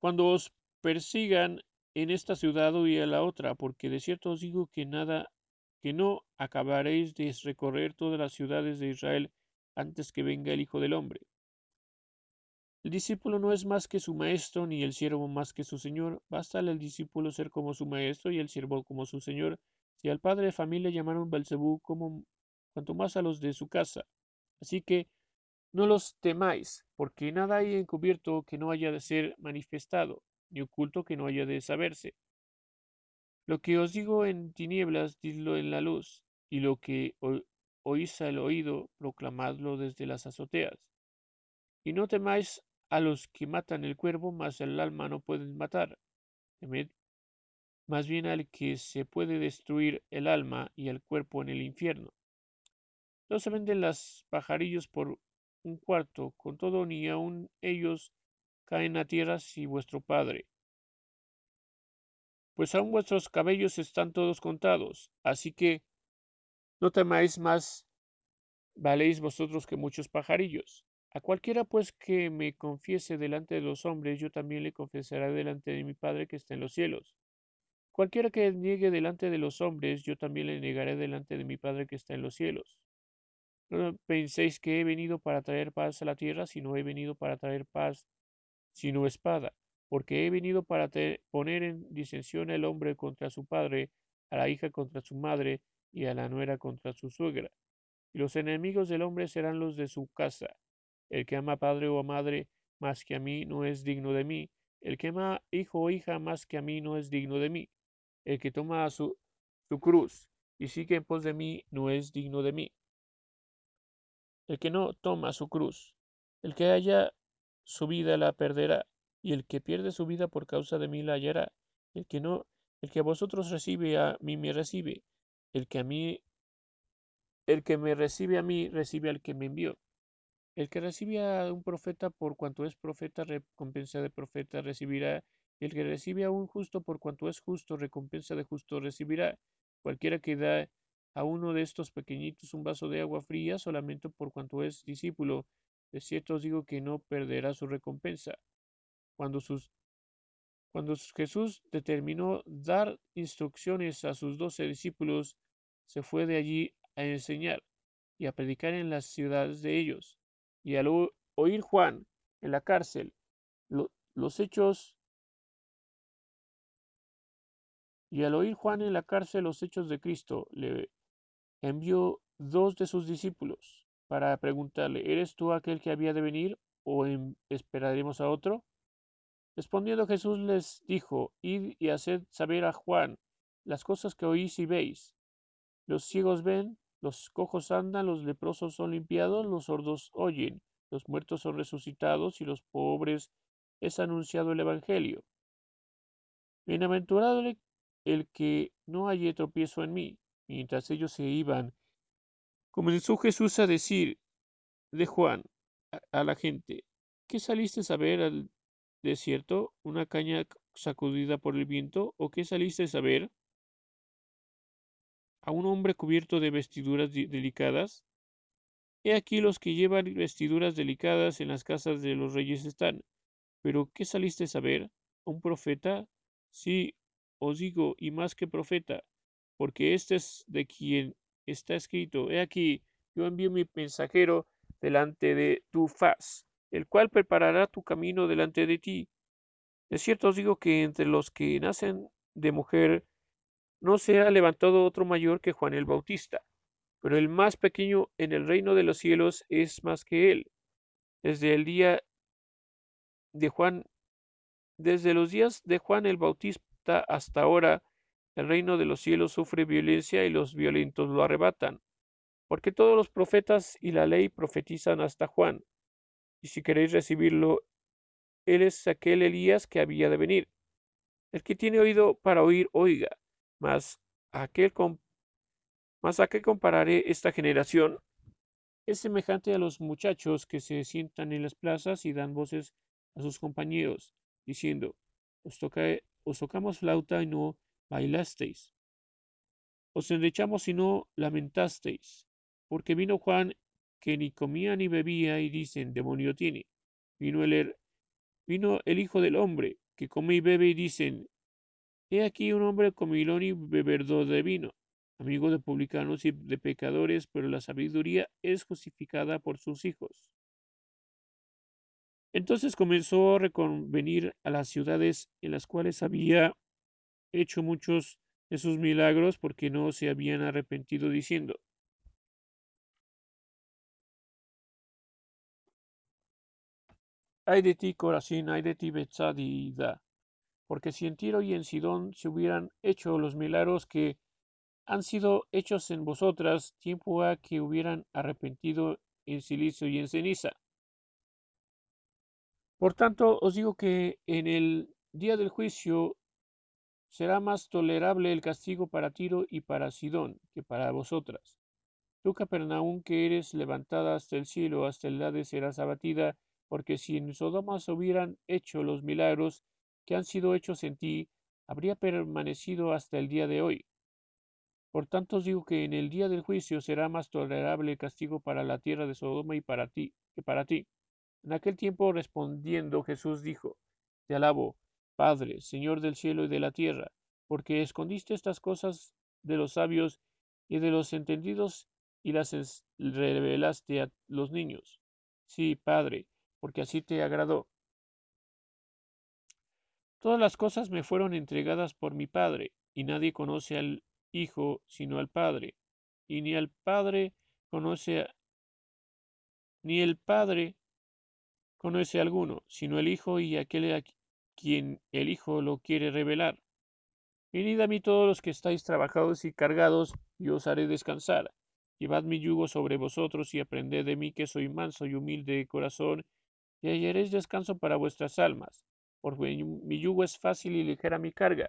Cuando os persigan en esta ciudad y a la otra, porque de cierto os digo que nada, que no acabaréis de recorrer todas las ciudades de Israel antes que venga el Hijo del Hombre. El discípulo no es más que su maestro, ni el siervo más que su señor. Basta al discípulo ser como su maestro y el siervo como su señor. Si al padre de familia llamaron Belcebú, como cuanto más a los de su casa. Así que no los temáis, porque nada hay encubierto que no haya de ser manifestado, ni oculto que no haya de saberse. Lo que os digo en tinieblas, didlo en la luz, y lo que oís al oído, proclamadlo desde las azoteas. Y no temáis a los que matan el cuervo, mas el alma no pueden matar. Más bien al que se puede destruir el alma y el cuerpo en el infierno. No se venden las pajarillos por un cuarto, con todo ni aun ellos caen a tierra si vuestro Padre. Pues aun vuestros cabellos están todos contados, así que no temáis más, valéis vosotros que muchos pajarillos. A cualquiera pues que me confiese delante de los hombres, yo también le confesaré delante de mi Padre que está en los cielos. Cualquiera que niegue delante de los hombres, yo también le negaré delante de mi Padre que está en los cielos. No penséis que he venido para traer paz a la tierra, sino he venido para traer paz, sino espada, porque he venido para poner en disensión al hombre contra su padre, a la hija contra su madre, y a la nuera contra su suegra. Y los enemigos del hombre serán los de su casa. El que ama padre o madre más que a mí no es digno de mí. El que ama hijo o hija más que a mí no es digno de mí. El que toma su, su cruz y sigue en pos de mí no es digno de mí. El que no toma su cruz, el que haya su vida la perderá, y el que pierde su vida por causa de mí la hallará. El que no, el que a vosotros recibe a mí me recibe, el que a mí el que me recibe a mí, recibe al que me envió. El que recibe a un profeta por cuanto es profeta, recompensa de profeta recibirá. Y el que recibe a un justo por cuanto es justo, recompensa de justo recibirá. Cualquiera que da a uno de estos pequeñitos un vaso de agua fría, solamente por cuanto es discípulo, de cierto os digo que no perderá su recompensa. Cuando, Jesús determinó dar instrucciones a sus doce discípulos, se fue de allí a enseñar y a predicar en las ciudades de ellos. Y al oír Juan en la cárcel los hechos y al oír Juan en la cárcel los hechos de Cristo, le envió dos de sus discípulos para preguntarle, ¿eres tú aquel que había de venir o esperaremos a otro? Respondiendo Jesús les dijo, id y haced saber a Juan las cosas que oís y veis. Los ciegos ven, los cojos andan, los leprosos son limpiados, los sordos oyen, los muertos son resucitados y los pobres es anunciado el Evangelio. Bienaventurado el que no halle tropiezo en mí. Mientras ellos se iban, comenzó Jesús a decir de Juan a, la gente, ¿qué saliste a ver al desierto? ¿Una caña sacudida por el viento? ¿O qué saliste a ver? ¿A un hombre cubierto de vestiduras delicadas? He aquí los que llevan vestiduras delicadas en las casas de los reyes están. Pero ¿qué saliste a ver? ¿A un profeta? Sí, os digo, y más que profeta, porque este es de quien está escrito, he aquí, yo envío mi mensajero delante de tu faz, el cual preparará tu camino delante de ti. De cierto os digo que entre los que nacen de mujer no se ha levantado otro mayor que Juan el Bautista, pero el más pequeño en el reino de los cielos es más que él. Desde el día de Juan, desde los días de Juan el Bautista hasta ahora, el reino de los cielos sufre violencia y los violentos lo arrebatan. Porque todos los profetas y la ley profetizan hasta Juan. Y si queréis recibirlo, él es aquel Elías que había de venir. El que tiene oído para oír, oiga. Mas aquel mas a qué compararé esta generación? Es semejante a los muchachos que se sientan en las plazas y dan voces a sus compañeros, diciendo, os, toca, os tocamos flauta y no bailasteis. Os endechamos y no lamentasteis, porque vino Juan que ni comía ni bebía y dicen, demonio tiene. Vino el, vino el Hijo del Hombre, que come y bebe y dicen, he aquí un hombre comilón y bebedor de vino, amigo de publicanos y de pecadores, pero la sabiduría es justificada por sus hijos. Entonces comenzó a reconvenir a las ciudades en las cuales había hecho muchos de sus milagros porque no se habían arrepentido diciendo, Ay de ti, Corazín, ay de ti, Betsadida, porque si en Tiro y en Sidón se hubieran hecho los milagros que han sido hechos en vosotras, tiempo ha que hubieran arrepentido en silicio y en ceniza. Por tanto, os digo que en el día del juicio será más tolerable el castigo para Tiro y para Sidón que para vosotras. Tú, Capernaum, que eres levantada hasta el cielo, hasta el Hades serás abatida, porque si en Sodoma se hubieran hecho los milagros que han sido hechos en ti, habría permanecido hasta el día de hoy. Por tanto os digo que en el día del juicio será más tolerable el castigo para la tierra de Sodoma y para ti que para ti. En aquel tiempo respondiendo Jesús dijo, Te alabo, Padre, Señor del cielo y de la tierra, porque escondiste estas cosas de los sabios y de los entendidos y las revelaste a los niños. Sí, Padre, porque así te agradó. Todas las cosas me fueron entregadas por mi Padre, y nadie conoce al Hijo sino al Padre, y ni al Padre conoce a, ni el Padre conoce a alguno, sino el Hijo y aquel a quien el Hijo lo quiere revelar. Venid a mí todos los que estáis trabajados y cargados, y os haré descansar. Llevad mi yugo sobre vosotros y aprended de mí que soy manso y humilde de corazón, y hallaréis descanso para vuestras almas, porque mi yugo es fácil y ligera mi carga.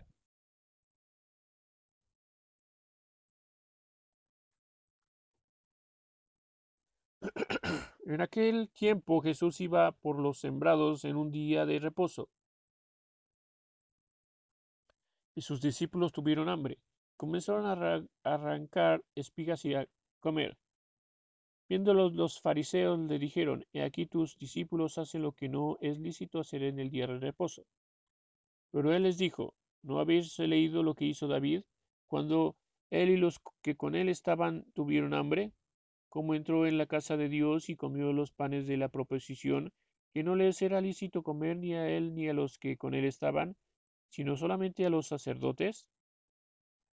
En aquel tiempo Jesús iba por los sembrados en un día de reposo. Y sus discípulos tuvieron hambre. Comenzaron a arrancar espigas y a comer. Viéndolos los fariseos le dijeron, He aquí tus discípulos hacen lo que no es lícito hacer en el día de reposo. Pero él les dijo, ¿no habéis leído lo que hizo David cuando él y los que con él estaban tuvieron hambre? Cómo entró en la casa de Dios y comió los panes de la proposición, que no les era lícito comer ni a él ni a los que con él estaban, sino solamente a los sacerdotes.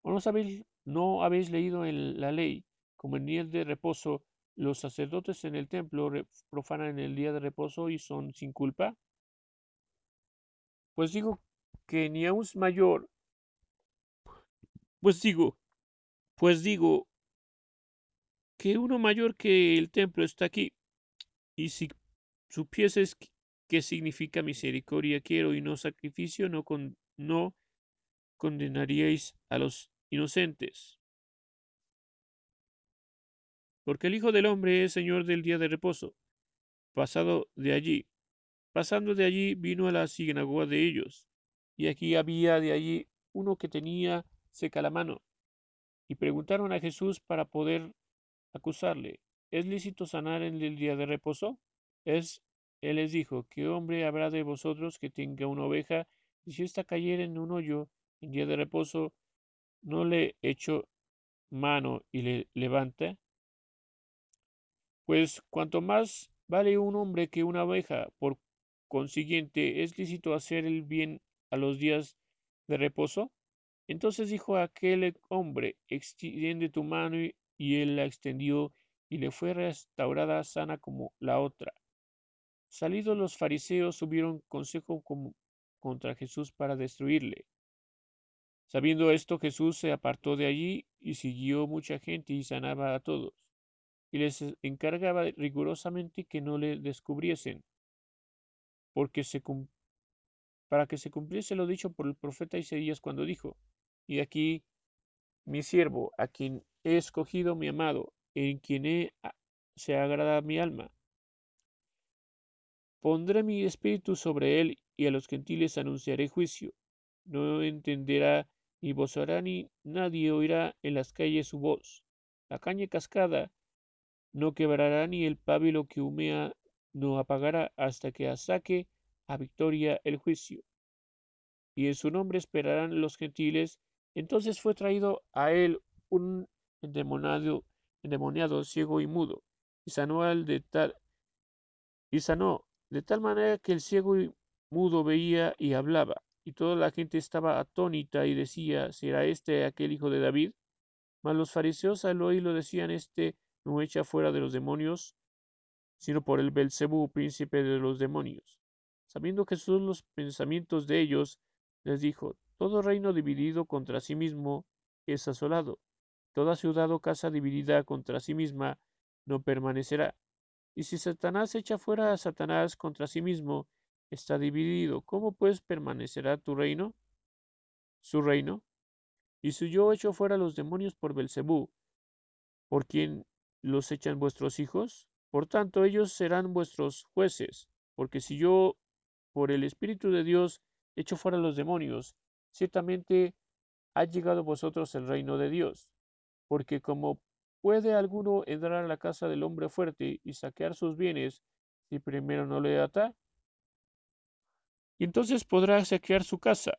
¿O no, sabéis, no habéis leído en la ley, como en día de reposo, los sacerdotes en el templo profanan el día de reposo y son sin culpa? Pues digo que ni aun mayor, pues digo, pues digo que uno mayor que el templo está aquí. Y si supieses qué significa misericordia quiero y no sacrificio, no, con, no condenaríais a los inocentes porque el Hijo del Hombre es Señor del día de reposo. Pasado de allí, pasando de allí, vino a la sinagoga de ellos, y aquí había de allí uno que tenía seca la mano, y preguntaron a Jesús para poder acusarle, ¿es lícito sanar en el día de reposo? Es, él les dijo, ¿qué hombre habrá de vosotros que tenga una oveja, y si ésta cayera en un hoyo en día de reposo, no le echo mano y le levanta? Pues cuanto más vale un hombre que una oveja, por consiguiente, ¿es lícito hacer el bien a los días de reposo? Entonces dijo aquel hombre, extiende tu mano, y él la extendió, y le fue restaurada sana como la otra. Salidos los fariseos subieron consejo contra Jesús para destruirle. Sabiendo esto, Jesús se apartó de allí y siguió mucha gente y sanaba a todos y les encargaba rigurosamente que no le descubriesen, porque se para que se cumpliese lo dicho por el profeta Isaías cuando dijo, y aquí mi siervo, a quien he escogido mi amado, en quien he, se agrada mi alma. Pondré mi espíritu sobre él, y a los gentiles anunciaré juicio. No entenderá ni voz hará ni nadie oirá en las calles su voz. La caña cascada no quebrará ni el pábilo que humea no apagará hasta que saque a victoria el juicio. Y en su nombre esperarán los gentiles. Entonces fue traído a él un endemoniado, endemoniado ciego y mudo, y sanó al de tal, y sanó de tal manera que el ciego y mudo veía y hablaba, y toda la gente estaba atónita y decía, ¿será este aquel hijo de David? Mas los fariseos al oírlo decían, este no echa fuera de los demonios, sino por el Belcebú, príncipe de los demonios. Sabiendo Jesús los pensamientos de ellos, les dijo: Todo reino dividido contra sí mismo es asolado. Toda ciudad o casa dividida contra sí misma no permanecerá. Y si Satanás echa fuera a Satanás contra sí mismo, está dividido. ¿Cómo pues permanecerá tu reino? Su reino. Y si yo echo fuera los demonios por Belcebú, por quien los echan vuestros hijos? Por tanto, ellos serán vuestros jueces, porque si yo, por el Espíritu de Dios, echo fuera los demonios, ciertamente ha llegado vosotros el reino de Dios. Porque como puede alguno entrar a la casa del hombre fuerte y saquear sus bienes, si primero no le ata, y entonces podrá saquear su casa.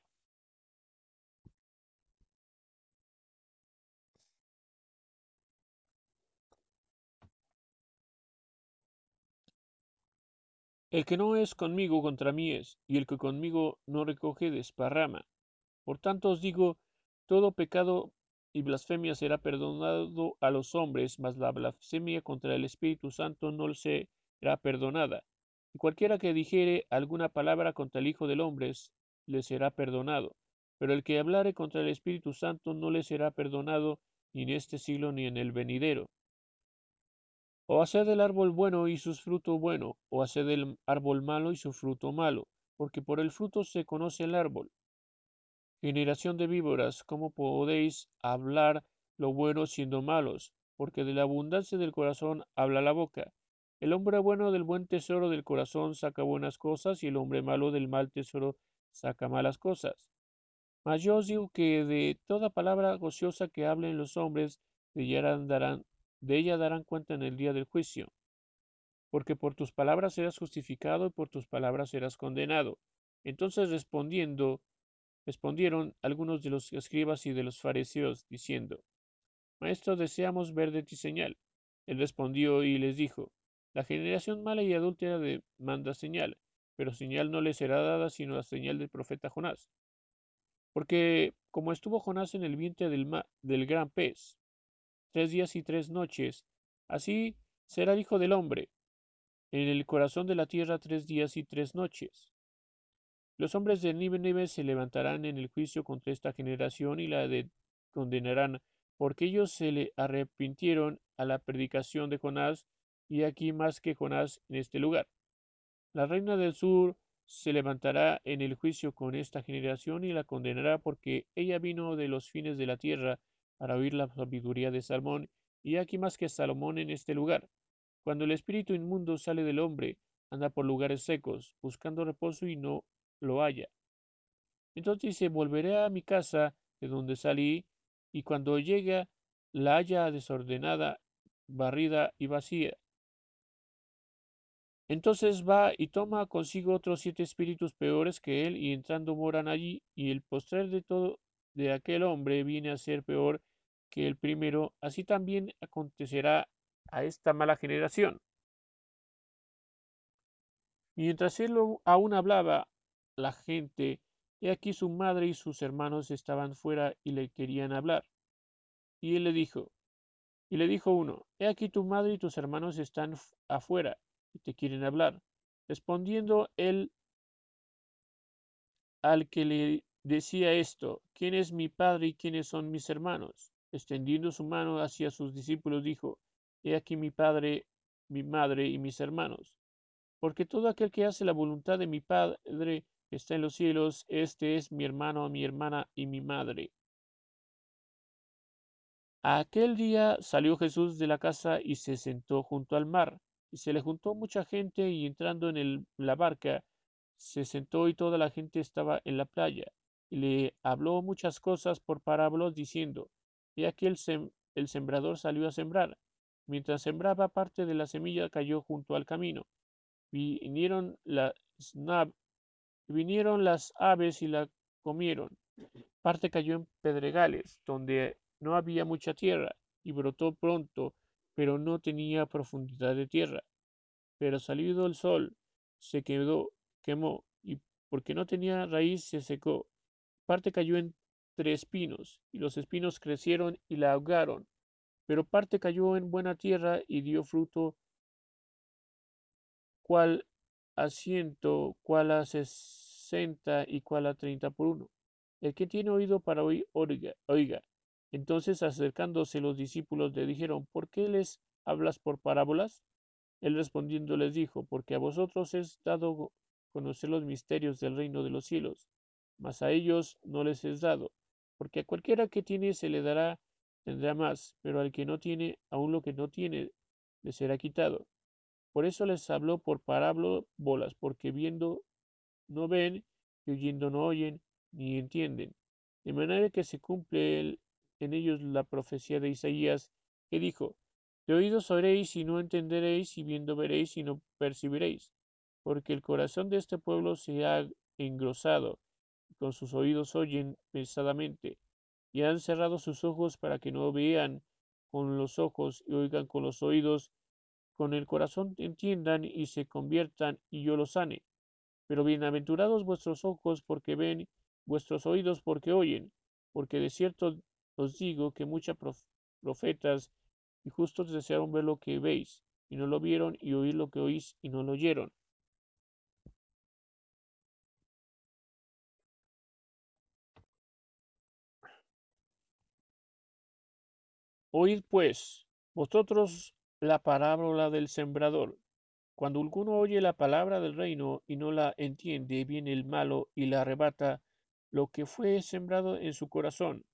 El que no es conmigo contra mí es, y el que conmigo no recoge desparrama. Por tanto os digo, todo pecado y blasfemia será perdonado a los hombres, mas la blasfemia contra el Espíritu Santo no será perdonada. Y cualquiera que dijere alguna palabra contra el Hijo del Hombre le será perdonado. Pero el que hablare contra el Espíritu Santo no le será perdonado ni en este siglo ni en el venidero. O haced el árbol bueno y su fruto bueno, o haced el árbol malo y su fruto malo, porque por el fruto se conoce el árbol. Generación de víboras, ¿cómo podéis hablar lo bueno siendo malos? Porque de la abundancia del corazón habla la boca. El hombre bueno del buen tesoro del corazón saca buenas cosas, y el hombre malo del mal tesoro saca malas cosas. Mas yo os digo que de toda palabra ociosa que hablen los hombres, de ella darán, de ella darán cuenta en el día del juicio. Porque por tus palabras serás justificado y por tus palabras serás condenado. Entonces respondiendo, respondieron algunos de los escribas y de los fariseos, diciendo, Maestro, deseamos ver de ti señal. Él respondió y les dijo, La generación mala y adúltera demanda señal, pero señal no le será dada sino la señal del profeta Jonás. Porque como estuvo Jonás en el vientre del, del gran pez, tres días y tres noches, así será el Hijo del Hombre, en el corazón de la tierra tres días y tres noches. Los hombres de Nínive se levantarán en el juicio contra esta generación y la condenarán, porque ellos se le arrepintieron a la predicación de Jonás, y aquí más que Jonás en este lugar. La reina del sur se levantará en el juicio con esta generación y la condenará porque ella vino de los fines de la tierra para oír la sabiduría de Salmón, y aquí más que Salomón en este lugar. Cuando el espíritu inmundo sale del hombre, anda por lugares secos, buscando reposo y no lo halla. Entonces dice, volveré a mi casa de donde salí, y cuando llega la haya desordenada, barrida y vacía. Entonces va y toma consigo otros siete espíritus peores que él, y entrando moran allí, y el postrer de todo de aquel hombre viene a ser peor que el primero, así también acontecerá a esta mala generación. Mientras él aún hablaba, la gente, he aquí su madre y sus hermanos estaban fuera y le querían hablar. Y él le dijo, y le dijo uno, he aquí tu madre y tus hermanos están afuera y te quieren hablar. Respondiendo él al que le decía esto, ¿quién es mi padre y quiénes son mis hermanos? Extendiendo su mano hacia sus discípulos, dijo, He aquí mi padre, mi madre y mis hermanos. Porque todo aquel que hace la voluntad de mi Padre está en los cielos, este es mi hermano, mi hermana y mi madre. Aquel día salió Jesús de la casa y se sentó junto al mar y se le juntó mucha gente y entrando en la barca, se sentó y toda la gente estaba en la playa, y le habló muchas cosas por parábolas diciendo, y aquí el, el sembrador salió a sembrar. Mientras sembraba parte de la semilla cayó junto al camino. Vinieron las, vinieron las aves y la comieron. Parte cayó en pedregales, donde no había mucha tierra, y brotó pronto, pero no tenía profundidad de tierra. Pero salido el sol, se quedó, quemó, y porque no tenía raíz se secó. Parte cayó entre espinos, y los espinos crecieron y la ahogaron. Pero parte cayó en buena tierra y dio fruto, cual a ciento, cual a sesenta y cual a treinta por uno. El que tiene oído para oír, oiga, oiga. Entonces acercándose los discípulos le dijeron, ¿por qué les hablas por parábolas? Él respondiendo les dijo, porque a vosotros es dado conocer los misterios del reino de los cielos, mas a ellos no les es dado, porque a cualquiera que tiene se le dará, tendrá más, pero al que no tiene, aun lo que no tiene, le será quitado. Por eso les habló por parábolas, porque viendo no ven, y oyendo no oyen, ni entienden. De manera que se cumple en ellos la profecía de Isaías, que dijo, De oídos oiréis y no entenderéis, y viendo veréis y no percibiréis, porque el corazón de este pueblo se ha engrosado, con sus oídos oyen pesadamente, y han cerrado sus ojos para que no vean con los ojos y oigan con los oídos, con el corazón entiendan y se conviertan y yo los sane. Pero bienaventurados vuestros ojos porque ven, vuestros oídos porque oyen, porque de cierto os digo que muchos profetas y justos desearon ver lo que veis, y no lo vieron, y oír lo que oís, y no lo oyeron. Oíd pues, vosotros la parábola del sembrador. Cuando alguno oye la palabra del reino y no la entiende, viene el malo y la arrebata lo que fue sembrado en su corazón.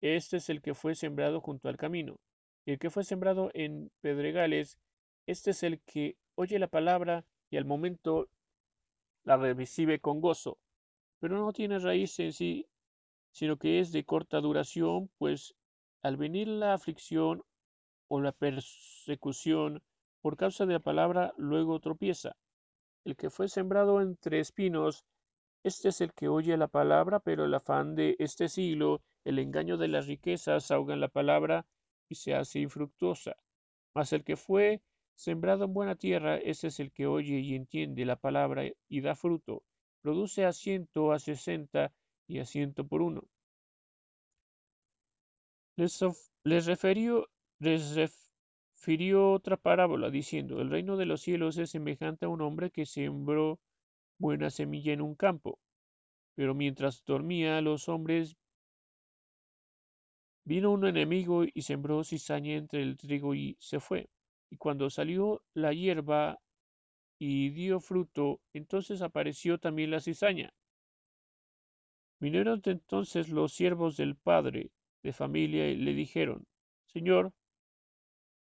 Este es el que fue sembrado junto al camino. El que fue sembrado en pedregales Este es el que oye la palabra y al momento la recibe con gozo, pero no tiene raíz en sí, sino que es de corta duración, pues al venir la aflicción o la persecución por causa de la palabra, luego tropieza. El que fue sembrado entre espinos, este es el que oye la palabra, pero el afán de este siglo, el engaño de las riquezas, ahogan la palabra y se hace infructuosa. Mas el que fue sembrado en buena tierra, ese es el que oye y entiende la palabra y da fruto, produce a ciento, a sesenta y a ciento por uno. Les, refirió otra parábola, diciendo, el reino de los cielos es semejante a un hombre que sembró buena semilla en un campo. Pero mientras dormía los hombres, vino un enemigo y sembró cizaña entre el trigo y se fue. Y cuando salió la hierba y dio fruto, entonces apareció también la cizaña. Vinieron entonces los siervos del padre de familia y le dijeron, Señor,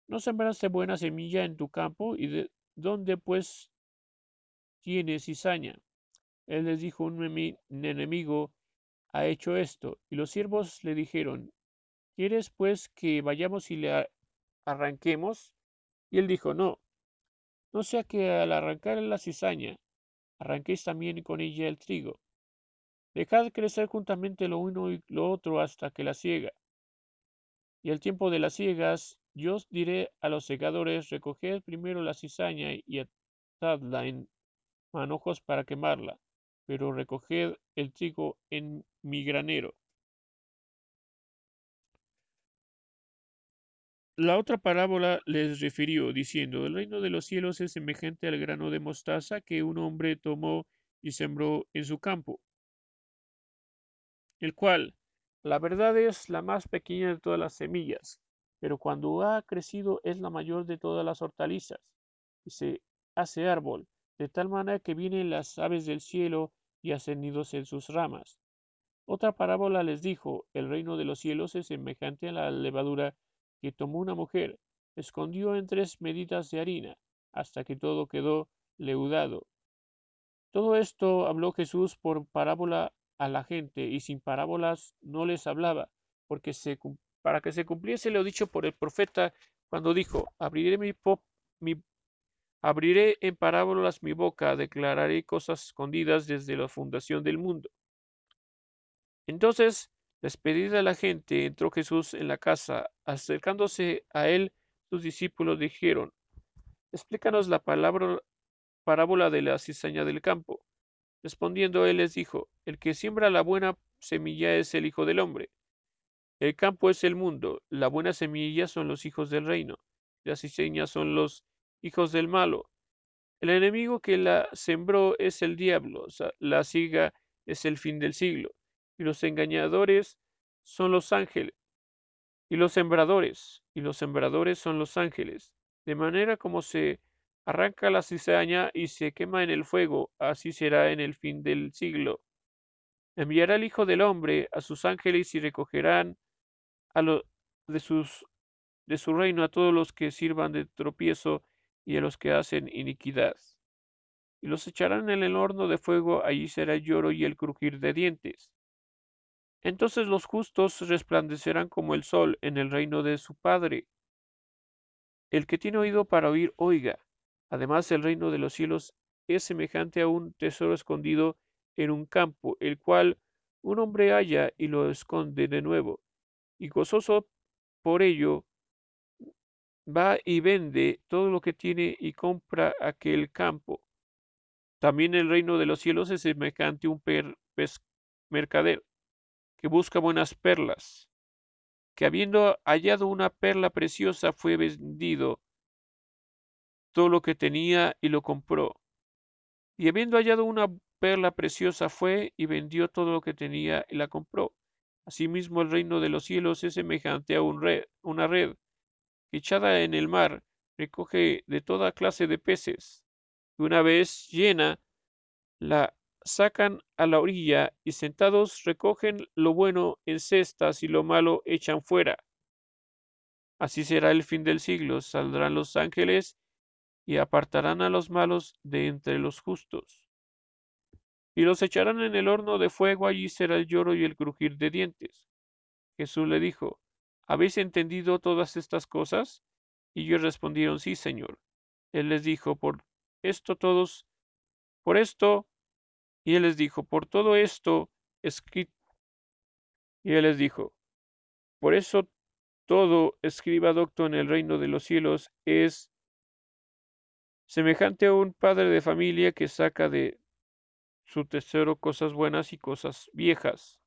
¿no sembraste buena semilla en tu campo? ¿Y de dónde pues tienes cizaña? Él les dijo, un enemigo ha hecho esto. Y los siervos le dijeron, ¿quieres pues que vayamos y le arranquemos? Y él dijo, no, no sea que al arrancar la cizaña, arranquéis también con ella el trigo. Dejad crecer juntamente lo uno y lo otro hasta que la siega. Y al tiempo de las ciegas, yo os diré a los segadores, recoged primero la cizaña y atadla en manojos para quemarla, pero recoged el trigo en mi granero. La otra parábola les refirió, diciendo, el reino de los cielos es semejante al grano de mostaza que un hombre tomó y sembró en su campo, el cual, la verdad es la más pequeña de todas las semillas, pero cuando ha crecido es la mayor de todas las hortalizas, y se hace árbol, de tal manera que vienen las aves del cielo y hacen nidos en sus ramas. Otra parábola les dijo, el reino de los cielos es semejante a la levadura que tomó una mujer, escondió en tres medidas de harina, hasta que todo quedó leudado. Todo esto habló Jesús por parábola a la gente, y sin parábolas no les hablaba, porque se, para que se cumpliese lo dicho por el profeta cuando dijo, abriré mi, mi abriré en parábolas mi boca, declararé cosas escondidas desde la fundación del mundo. Entonces Despedida la gente, entró Jesús en la casa. Acercándose a él, sus discípulos dijeron, Explícanos la palabra, parábola de la cizaña del campo. Respondiendo él les dijo, El que siembra la buena semilla es el Hijo del Hombre. El campo es el mundo, la buena semilla son los hijos del reino, las cizañas son los hijos del malo. El enemigo que la sembró es el diablo, la siga es el fin del siglo y los engañadores son los ángeles, y los sembradores, y los sembradores son los ángeles. De manera como se arranca la cizaña y se quema en el fuego, así será en el fin del siglo. Enviará el Hijo del Hombre a sus ángeles y recogerán a lo, de, de su reino a todos los que sirvan de tropiezo y a los que hacen iniquidad. Y los echarán en el horno de fuego, allí será el lloro y el crujir de dientes. Entonces los justos resplandecerán como el sol en el reino de su Padre. El que tiene oído para oír, oiga. Además, el reino de los cielos es semejante a un tesoro escondido en un campo, el cual un hombre halla y lo esconde de nuevo, y gozoso por ello va y vende todo lo que tiene y compra aquel campo. También el reino de los cielos es semejante a un mercader que busca buenas perlas, que habiendo hallado una perla preciosa fue vendido todo lo que tenía y lo compró. Y habiendo hallado una perla preciosa fue y vendió todo lo que tenía y la compró. Asimismo el reino de los cielos es semejante a un red, una red que echada en el mar recoge de toda clase de peces. Y una vez llena, la sacan a la orilla y sentados recogen lo bueno en cestas y lo malo echan fuera. Así será el fin del siglo. Saldrán los ángeles y apartarán a los malos de entre los justos. Y los echarán en el horno de fuego, allí será el lloro y el crujir de dientes. Jesús le dijo, ¿habéis entendido todas estas cosas? Y ellos respondieron, sí, Señor. Él les dijo, por esto todos, por esto, y él les dijo, por todo esto, escrito, y él les dijo, por eso todo escriba docto en el reino de los cielos es semejante a un padre de familia que saca de su tesoro cosas buenas y cosas viejas.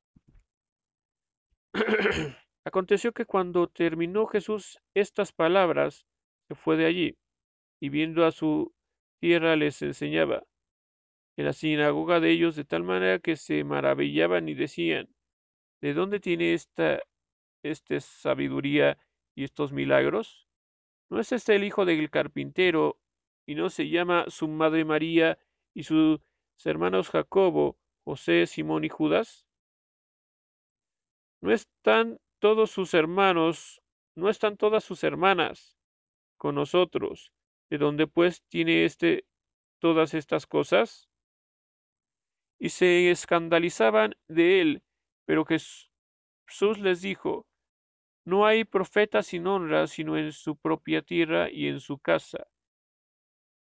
Aconteció que cuando terminó Jesús estas palabras, se fue de allí, y viendo a su tierra les enseñaba en la sinagoga de ellos de tal manera que se maravillaban y decían, ¿de dónde tiene esta, esta sabiduría y estos milagros? ¿No es este el hijo del carpintero y no se llama su madre María y sus hermanos Jacobo, José, Simón y Judas? ¿No están todos sus hermanos, no están todas sus hermanas con nosotros? ¿De dónde pues tiene este todas estas cosas? Y se escandalizaban de él, pero Jesús les dijo, no hay profeta sin honra sino en su propia tierra y en su casa.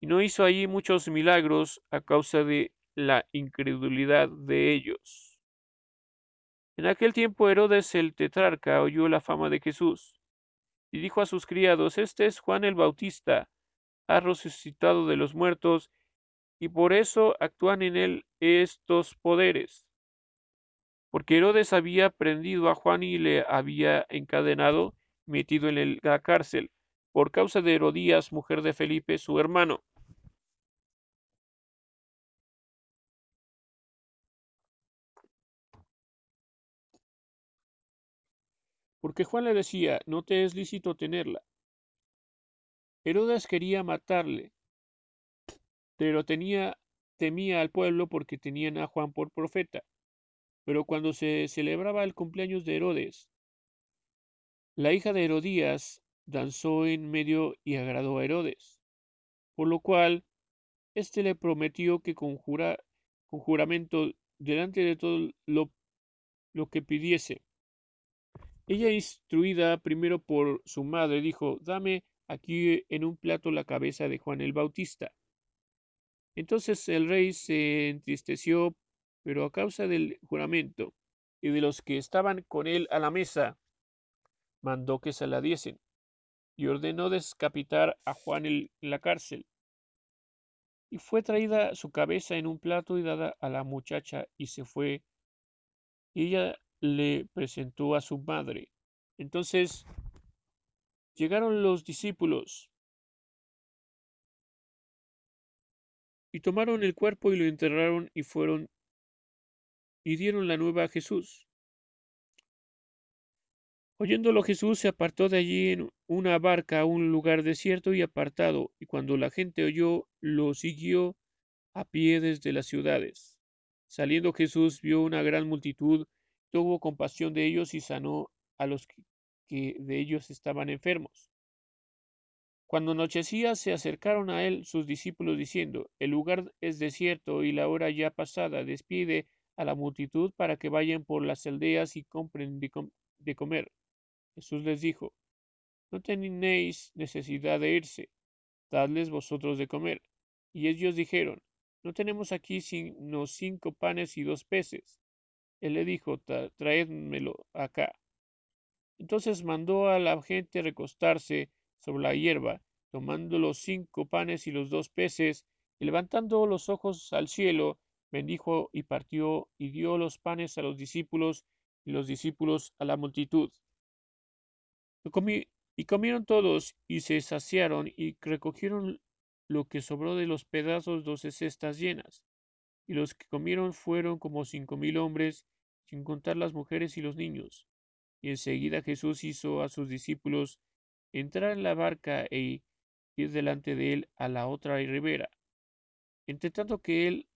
Y no hizo allí muchos milagros a causa de la incredulidad de ellos. En aquel tiempo Herodes el tetrarca oyó la fama de Jesús y dijo a sus criados, Este es Juan el Bautista, ha resucitado de los muertos y por eso actúan en él estos poderes. Porque Herodes había prendido a Juan y le había encadenado, metido en la cárcel, por causa de Herodías, mujer de Felipe, su hermano. Porque Juan le decía, no te es lícito tenerla. Herodes quería matarle, pero tenía, temía al pueblo porque tenían a Juan por profeta. Pero cuando se celebraba el cumpleaños de Herodes, la hija de Herodías danzó en medio y agradó a Herodes, por lo cual éste le prometió que con, con juramento delante de todo lo, lo que pidiese, ella, instruida primero por su madre, dijo, dame aquí en un plato la cabeza de Juan el Bautista. Entonces el rey se entristeció, pero a causa del juramento y de los que estaban con él a la mesa, mandó que se la diesen y ordenó descapitar a Juan en la cárcel. Y fue traída su cabeza en un plato y dada a la muchacha y se fue. Y ella le presentó a su madre. Entonces llegaron los discípulos y tomaron el cuerpo y lo enterraron y fueron y dieron la nueva a Jesús. Oyéndolo Jesús se apartó de allí en una barca a un lugar desierto y apartado, y cuando la gente oyó, lo siguió a pie desde las ciudades. Saliendo Jesús vio una gran multitud tuvo compasión de ellos y sanó a los que, de ellos estaban enfermos. Cuando anochecía se acercaron a él sus discípulos diciendo, El lugar es desierto y la hora ya pasada, despide a la multitud para que vayan por las aldeas y compren de, comer. Jesús les dijo, No tenéis necesidad de irse, dadles vosotros de comer. Y ellos dijeron, No tenemos aquí sino cinco panes y dos peces. Él le dijo, traédmelo acá. Entonces mandó a la gente recostarse sobre la hierba, tomando los cinco panes y los dos peces, y levantando los ojos al cielo, bendijo y partió y dio los panes a los discípulos y los discípulos a la multitud. y comieron todos y se saciaron y recogieron lo que sobró de los pedazos doce cestas llenas y los que comieron fueron como cinco mil hombres, sin contar las mujeres y los niños. Y enseguida Jesús hizo a sus discípulos entrar en la barca e ir delante de él a la otra ribera. Entre tanto que él,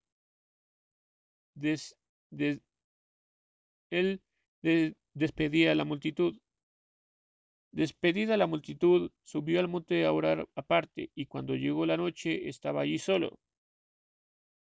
él despedía a la multitud. Despedida la multitud, subió al monte a orar aparte, y cuando llegó la noche estaba allí solo.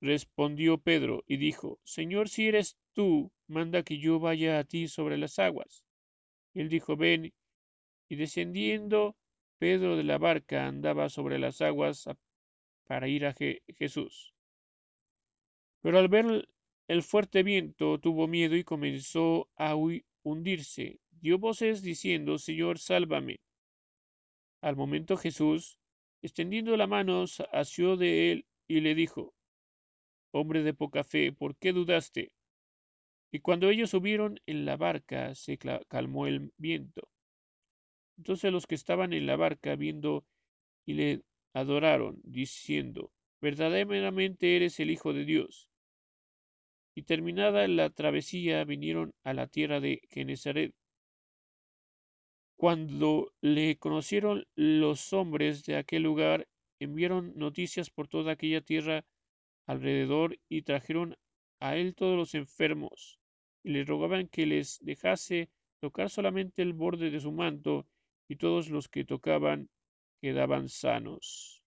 respondió Pedro y dijo, Señor, si eres tú, manda que yo vaya a ti sobre las aguas. él dijo, ven, y descendiendo Pedro de la barca andaba sobre las aguas para ir a Jesús. Pero al ver el fuerte viento tuvo miedo y comenzó a hundirse. Dio voces diciendo, Señor, sálvame. Al momento Jesús, extendiendo la mano, asió de él y le dijo, Hombre de poca fe, ¿por qué dudaste? Y cuando ellos subieron en la barca, se calmó el viento. Entonces los que estaban en la barca viendo y le adoraron, diciendo, verdaderamente eres el Hijo de Dios. Y terminada la travesía, vinieron a la tierra de Genezaret. Cuando le conocieron los hombres de aquel lugar, enviaron noticias por toda aquella tierra alrededor y trajeron a él todos los enfermos, y le rogaban que les dejase tocar solamente el borde de su manto, y todos los que tocaban quedaban sanos.